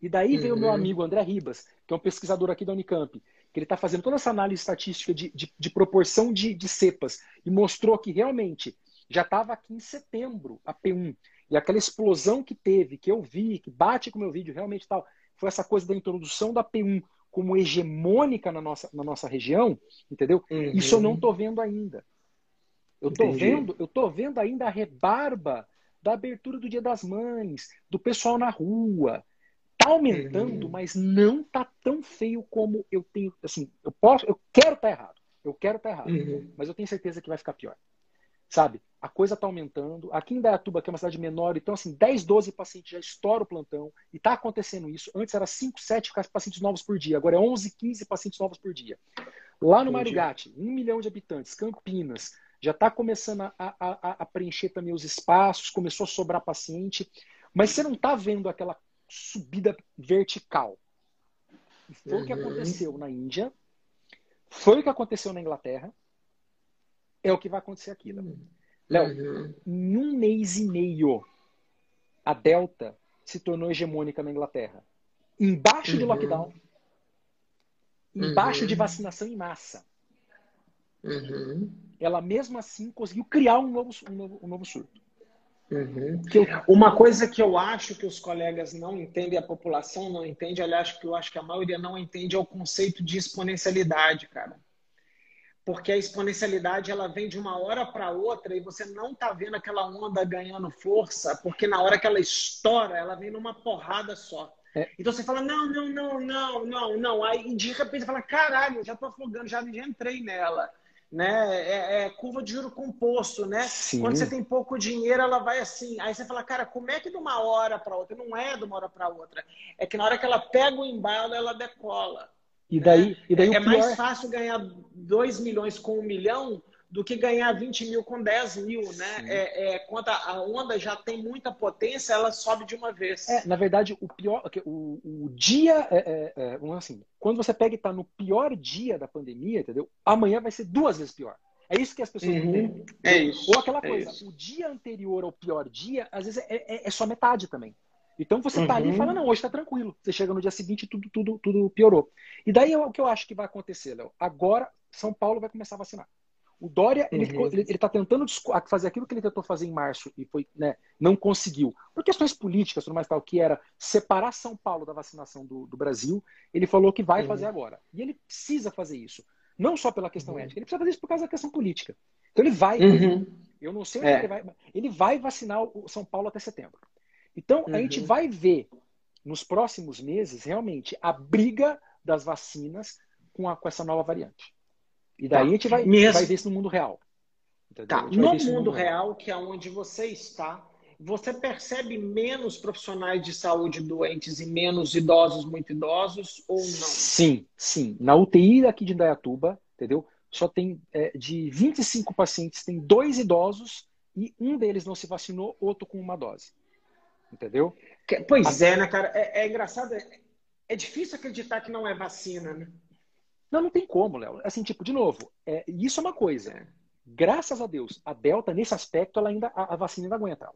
E daí uhum. veio o meu uhum. amigo André Ribas, que é um pesquisador aqui da Unicamp, que ele está fazendo toda essa análise estatística de, de, de proporção de, de cepas e mostrou que realmente já estava aqui em setembro a P1. E aquela explosão que teve, que eu vi, que bate com o meu vídeo, realmente tal, foi essa coisa da introdução da P1 como hegemônica na nossa, na nossa região, entendeu? Uhum. Isso eu não estou vendo ainda. Eu estou vendo, eu tô vendo ainda a rebarba da abertura do Dia das Mães, do pessoal na rua. Tá aumentando, uhum. mas não tá tão feio como eu tenho, assim, eu posso, eu quero estar tá errado. Eu quero estar tá errado, uhum. mas eu tenho certeza que vai ficar pior. Sabe? A coisa está aumentando. Aqui em Dayatuba, que é uma cidade menor, então, assim, 10, 12 pacientes já estouram o plantão. E está acontecendo isso. Antes era 5, 7 pacientes novos por dia. Agora é 11, 15 pacientes novos por dia. Lá no Marigate, 1 milhão de habitantes, Campinas, já está começando a, a, a, preencher também os espaços, começou a sobrar paciente. Mas você não está vendo aquela subida vertical. foi uhum. o que uhum. aconteceu na Índia, foi o que aconteceu na Inglaterra, é o que vai acontecer aqui, Léo. Léo, uhum. em um mês e meio, a Delta se tornou hegemônica na Inglaterra. Embaixo uhum. de lockdown, embaixo uhum. de vacinação em massa. Uhum. Ela mesmo assim conseguiu criar um novo, um novo, um novo surto. Uhum. Eu... Uma coisa que eu acho que os colegas não entendem, a população não entende, aliás, que eu acho que a maioria não entende, é o conceito de exponencialidade, cara porque a exponencialidade ela vem de uma hora para outra e você não está vendo aquela onda ganhando força, porque na hora que ela estoura, ela vem numa porrada só. É. Então você fala, não, não, não, não, não, não. Aí de repente você fala, caralho, já estou afogando, já, já entrei nela. Né? É, é, curva de juro composto, né? Sim. Quando você tem pouco dinheiro, ela vai assim. Aí você fala, cara, como é que de uma hora para outra? Não é de uma hora para outra. É que na hora que ela pega o embalo, ela decola. E daí, é, e daí é, pior... mais fácil ganhar 2 milhões com 1 um milhão do que ganhar 20 mil com 10 mil, né? É, é, quando a onda já tem muita potência, ela sobe de uma vez. É, na verdade, o pior, o, o dia, é, é, é assim, quando você pega e está no pior dia da pandemia, entendeu? Amanhã vai ser duas vezes pior. É isso que as pessoas uhum. entendem. É isso. Ou aquela coisa, o dia anterior ao pior dia, às vezes é, só metade também. Então você está uhum. ali e fala, uhum. não, hoje está tranquilo. Você chega no dia seguinte e tudo, tudo, tudo piorou. E daí é o que eu acho que vai acontecer, Léo. Agora, São Paulo vai começar a vacinar. O Dória, uhum. ele está tentando fazer aquilo que ele tentou fazer em março e foi, né, não conseguiu. Por questões políticas, tudo mais tal, que era separar São Paulo da vacinação do, do Brasil, ele falou que vai uhum. fazer agora. E ele precisa fazer isso. Não só pela questão uhum. ética, ele precisa fazer isso por causa da questão política. Então ele vai. Uhum. Eu não sei onde é. ele vai. Ele vai vacinar o São Paulo até setembro. Então, uhum. a gente uhum. vai ver nos próximos meses, realmente, a briga das vacinas com, a, com essa nova variante. E daí tá. a gente vai, Mesmo... vai ver isso no mundo real. Tá. No mundo, mundo real, real, que é onde você está, você percebe menos profissionais de saúde doentes e menos idosos muito idosos ou não? Sim, sim. Na UTI aqui de Indaiatuba, entendeu? Só tem é, de 25 pacientes, tem dois idosos e um deles não se vacinou, outro com uma dose. Entendeu? Pois é, né, cara? É, é engraçado. É, é, difícil acreditar que não é vacina, né? Não, não tem como, Léo. Assim, tipo, de novo, é, isso é uma coisa. É. Graças a Deus, a Delta, nesse aspecto, ela ainda, a, a vacina ainda aguenta.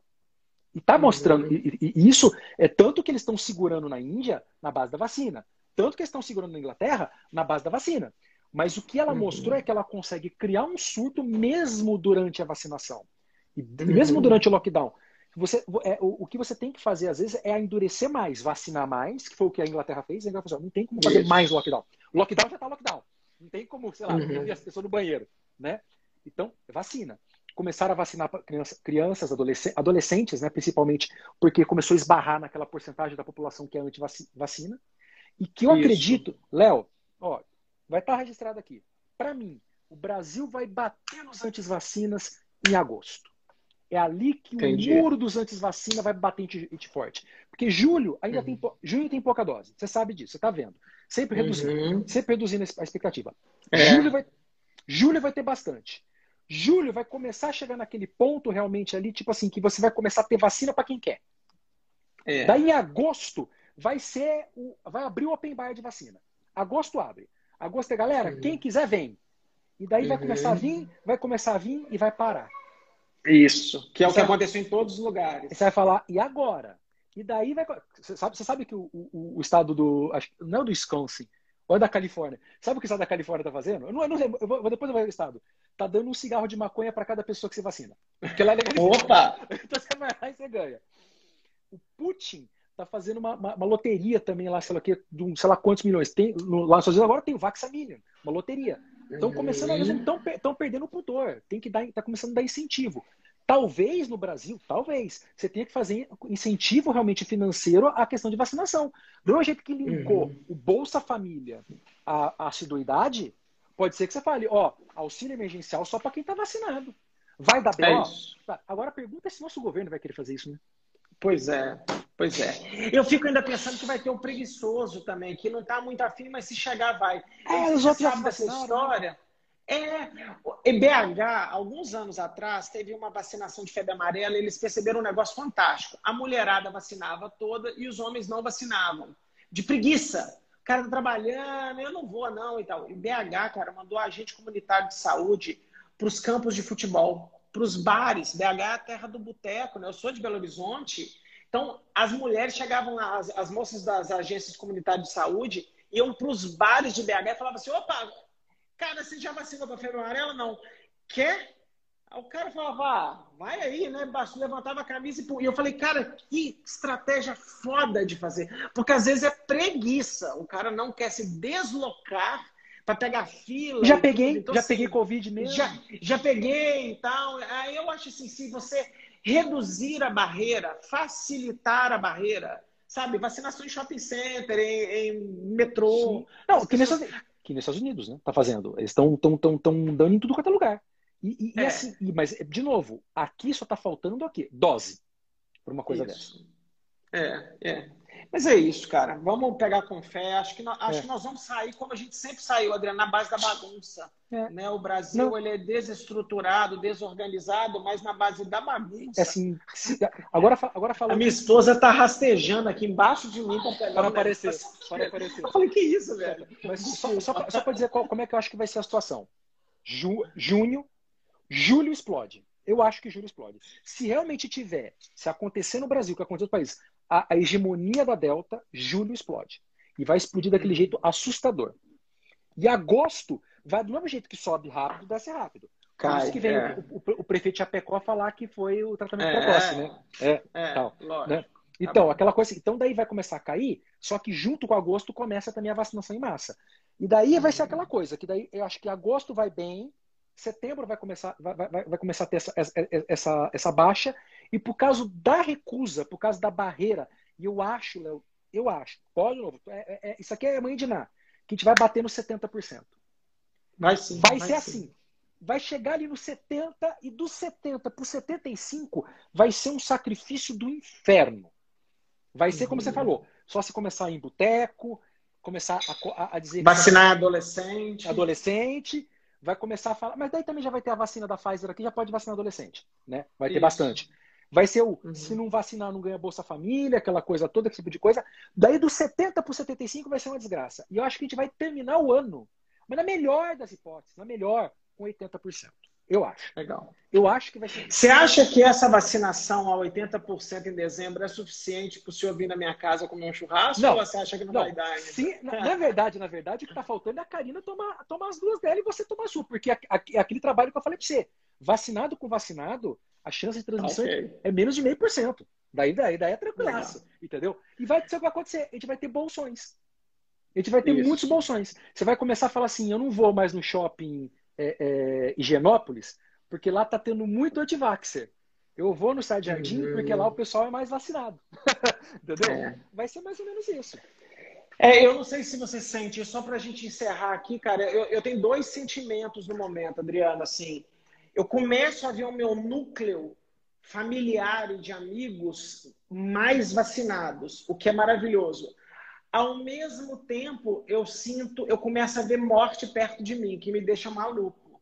E tá mostrando, uhum. e, e, isso é tanto que eles estão segurando na Índia na base da vacina, tanto que eles estão segurando na Inglaterra na base da vacina. Mas o que ela uhum. mostrou é que ela consegue criar um surto mesmo durante a vacinação. E uhum. mesmo durante o lockdown. Você, é, o, o, que você tem que fazer, às vezes, é endurecer mais, vacinar mais, que foi o que a Inglaterra fez. A Inglaterra falou, não tem como fazer Isso. mais lockdown. O lockdown já está lockdown. Não tem como, sei lá, uhum. as pessoas no banheiro. Né? Então, vacina. Começaram a vacinar crianças, crianças adolescentes, né, principalmente, porque começou a esbarrar naquela porcentagem da população que é anti-vacina. E que eu Isso. acredito, Léo, ó, vai estar tá registrado aqui. Para mim, o Brasil vai bater nos anti-vacinas em agosto. É ali que Entendi. o muro dos antes-vacina vai bater em forte. Porque julho ainda uhum. tem, junho tem pouca dose. Você sabe disso, você está vendo. Sempre reduzindo, uhum. sempre reduzindo a expectativa. É. Julho, vai, julho vai ter bastante. Julho vai começar a chegar naquele ponto realmente ali, tipo assim, que você vai começar a ter vacina para quem quer. É. Daí em agosto vai ser o, vai abrir o open bar de vacina. Agosto abre. Agosto é galera, uhum. quem quiser vem. E daí vai começar a vir, vai começar a vir e vai parar. Isso, que é o que aconteceu em todos os lugares. Você vai falar, e agora? E daí vai. Você sabe, você sabe que o, o, o estado do. Acho, não é do Wisconsin, ou é da Califórnia. Sabe o que o estado da Califórnia está fazendo? Eu não, eu não eu vou, depois eu vou ver o estado. Tá dando um cigarro de maconha para cada pessoa que se vacina. Porque lá é legalizado. Opa! Então você vai lá e você ganha. O Putin tá fazendo uma, uma, uma, loteria também lá, sei lá, que, de um, sei lá quantos milhões. Tem, no, lá nos Estados Unidos agora tem o Vaxa Million, uma loteria. Estão começando, eles estão estão perdendo o pudor. Tem que dar, tá começando a dar incentivo. Talvez no Brasil, talvez, você tenha que fazer incentivo realmente financeiro à questão de vacinação. Do jeito que linkou uhum. o Bolsa Família à, à assiduidade, pode ser que você fale, ó, auxílio emergencial só para quem está vacinado. Vai dar bem. É Agora a pergunta é se nosso governo vai querer fazer isso, né? Pois é, pois é. Eu fico ainda pensando que vai ter um preguiçoso também, que não está muito afim, mas se chegar, vai. É, os outros já dessa né? história. É, em BH, alguns anos atrás, teve uma vacinação de febre amarela e eles perceberam um negócio fantástico. A mulherada vacinava toda e os homens não vacinavam. De preguiça. O cara tá trabalhando, eu não vou não e tal. E BH, cara, mandou agente comunitário de saúde para os campos de futebol para os bares. BH é a terra do boteco, né? Eu sou de Belo Horizonte. Então, as mulheres chegavam lá, as, as moças das agências comunitárias de saúde iam para os bares de BH e falavam assim: opa, cara, você já vacinou para febre amarela? Não. Quer? Aí o cara falava, ah, vai aí, né? Levantava a camisa e, e eu falei, cara, que estratégia foda de fazer. Porque às vezes é preguiça. O cara não quer se deslocar para pegar fila. Já peguei, então, já assim, peguei Covid mesmo. Já, já peguei e tal. Aí eu acho assim, se você reduzir a barreira, facilitar a barreira, sabe? Vacinação em shopping center, em, em metrô. Sim. Não, que, pessoas... que nos Estados Unidos, né? Tá fazendo. Eles estão tão, tão, tão dando em tudo quanto é lugar. E, e, é. e assim, mas, de novo, aqui só tá faltando o quê? Dose. Por uma coisa Isso. dessa. É, é. Mas é isso, cara. Vamos pegar com fé. Acho que nós, acho é. que nós vamos sair como a gente sempre saiu, Adriano, na base da bagunça. É. Né? O Brasil ele é desestruturado, desorganizado, mas na base da bagunça. É assim, agora, agora falando... A minha esposa tá rastejando aqui embaixo de mim para Para aparecer. Para aparecer. Eu falei, que isso, velho? Mas só, só, só para dizer qual, como é que eu acho que vai ser a situação. Ju, junho, julho explode. Eu acho que julho explode. Se realmente tiver, se acontecer no Brasil, que aconteceu no país, a, a hegemonia da Delta, julho explode. E vai explodir daquele jeito assustador. E agosto vai do mesmo jeito que sobe rápido, desce rápido. Cai, Por isso que vem é. o, o, o, prefeito Chapecó falar que foi o tratamento é, precoce, né? É, é tal, né? Então, tá aquela coisa. Então, daí vai começar a cair, só que junto com agosto começa também a vacinação em massa. E daí vai ser aquela coisa, que daí eu acho que agosto vai bem, setembro vai começar, vai, vai, vai começar a ter essa, essa, essa baixa, e por causa da recusa, por causa da barreira, e eu acho, Léo, eu acho, pode novo, é, é, é, isso aqui é mãe de Ná, que a gente vai bater no 70%. Vai sim. Vai, vai ser sim. assim. Vai chegar ali no 70 e dos 70 para 75 vai ser um sacrifício do inferno. Vai ser, como você uhum. falou, só se começar em boteco, começar a, a, a dizer. Vacinar adolescente. Adolescente, vai começar a falar, mas daí também já vai ter a vacina da Pfizer aqui, já pode vacinar adolescente, né? Vai ter Isso. bastante. Vai ser o, uhum. se não vacinar, não ganha Bolsa Família, aquela coisa toda, esse tipo de coisa. Daí dos 70 para 75 vai ser uma desgraça. E eu acho que a gente vai terminar o ano, mas na melhor das hipóteses, na melhor, com 80%. Eu acho. Legal. Eu acho que vai ser. Você acha que essa vacinação a 80% em dezembro é suficiente para o senhor vir na minha casa comer um churrasco? Não. Ou você acha que não, não vai dar ainda? Sim, na, na, verdade, na verdade, o que está faltando é a Karina tomar, tomar as duas dela e você tomar a sua. Porque é aquele trabalho que eu falei para você. Vacinado com vacinado, a chance de transmissão okay. é menos de meio por cento. Daí, daí, daí é tranquilaço, entendeu? E vai, ser o que vai acontecer? A gente vai ter bolsões. A gente vai ter Isso. muitos bolsões. Você vai começar a falar assim, eu não vou mais no shopping é, é, Higienópolis, porque lá tá tendo muito antivaxer. Eu vou no Side Jardim uhum. porque lá o pessoal é mais vacinado. entendeu? É. Vai ser mais ou menos isso. É, eu não sei se você sente, só para a gente encerrar aqui, cara, eu, eu tenho dois sentimentos no momento, Adriana, assim eu começo a ver o meu núcleo familiar e de amigos mais vacinados, o que é maravilhoso. Ao mesmo tempo, eu sinto, eu começo a ver morte perto de mim, que me deixa maluco.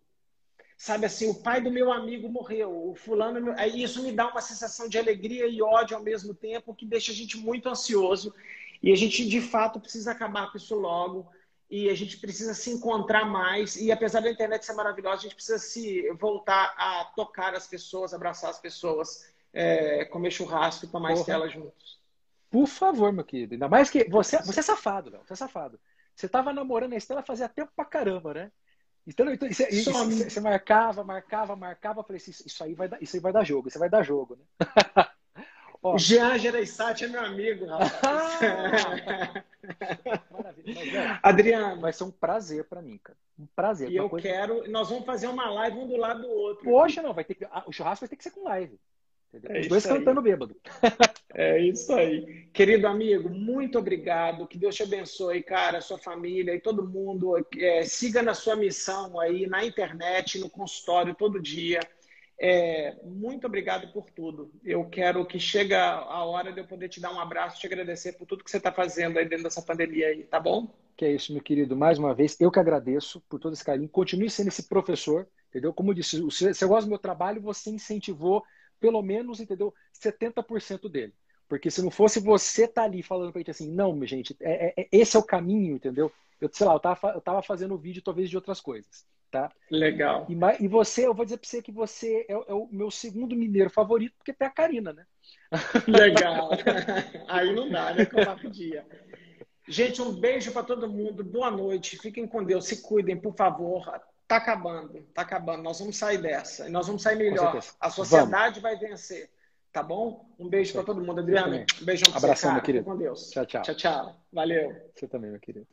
Sabe assim, o pai do meu amigo morreu, o fulano, isso me dá uma sensação de alegria e ódio ao mesmo tempo, que deixa a gente muito ansioso. E a gente, de fato, precisa acabar com isso logo e a gente precisa se encontrar mais. E apesar da internet ser maravilhosa, a gente precisa se voltar a tocar as pessoas, abraçar as pessoas, é, comer churrasco e tomar Porra. estela juntos. Por favor, meu querido. Ainda mais que você, você é safado, Léo. Você é safado. Você tava namorando a Estela fazia tempo pra caramba, né? Então, então isso, isso, isso, você marcava, marcava, marcava. Eu falei, isso, isso, aí vai dar, isso aí vai dar jogo, isso vai dar jogo, né? Ó. Jean Gereissati é meu amigo, Maravilha. Adriano. Vai ser um prazer para mim, cara. Um prazer. E eu coisa... quero. Nós vamos fazer uma live um do lado do outro. Poxa, não, vai ter que. O churrasco vai ter que ser com live. É Os dois cantando bêbado. É isso aí. Querido amigo, muito obrigado. Que Deus te abençoe, cara, sua família e todo mundo. É, siga na sua missão aí na internet, no consultório, todo dia. É, muito obrigado por tudo. Eu quero que chegue a hora de eu poder te dar um abraço, te agradecer por tudo que você está fazendo aí dentro dessa pandemia aí, tá bom? Que é isso, meu querido. Mais uma vez, eu que agradeço por todo esse carinho. Continue sendo esse professor, entendeu? Como eu disse, você, você gosta do meu trabalho, você incentivou pelo menos, entendeu? 70% dele. Porque se não fosse você estar tá ali falando pra gente assim, não, gente, é, é, é, esse é o caminho, entendeu? Eu, sei lá, eu tava, eu tava fazendo vídeo talvez de outras coisas tá? Legal. E, e, você, eu vou dizer para você que você é, é, o meu segundo mineiro favorito, porque tem a Karina, né? Legal. Aí não dá, né? Com o dia. Gente, um beijo para todo mundo. Boa noite. Fiquem com Deus. Se cuidem, por favor. Tá acabando. Tá acabando. Nós vamos sair dessa. E nós vamos sair melhor. A sociedade vamos. vai vencer. Tá bom? Um beijo para todo mundo. Adriano, um beijão para você, cara. meu querido. com Deus. Tchau, tchau. Tchau, tchau. Valeu. Você também, meu querido.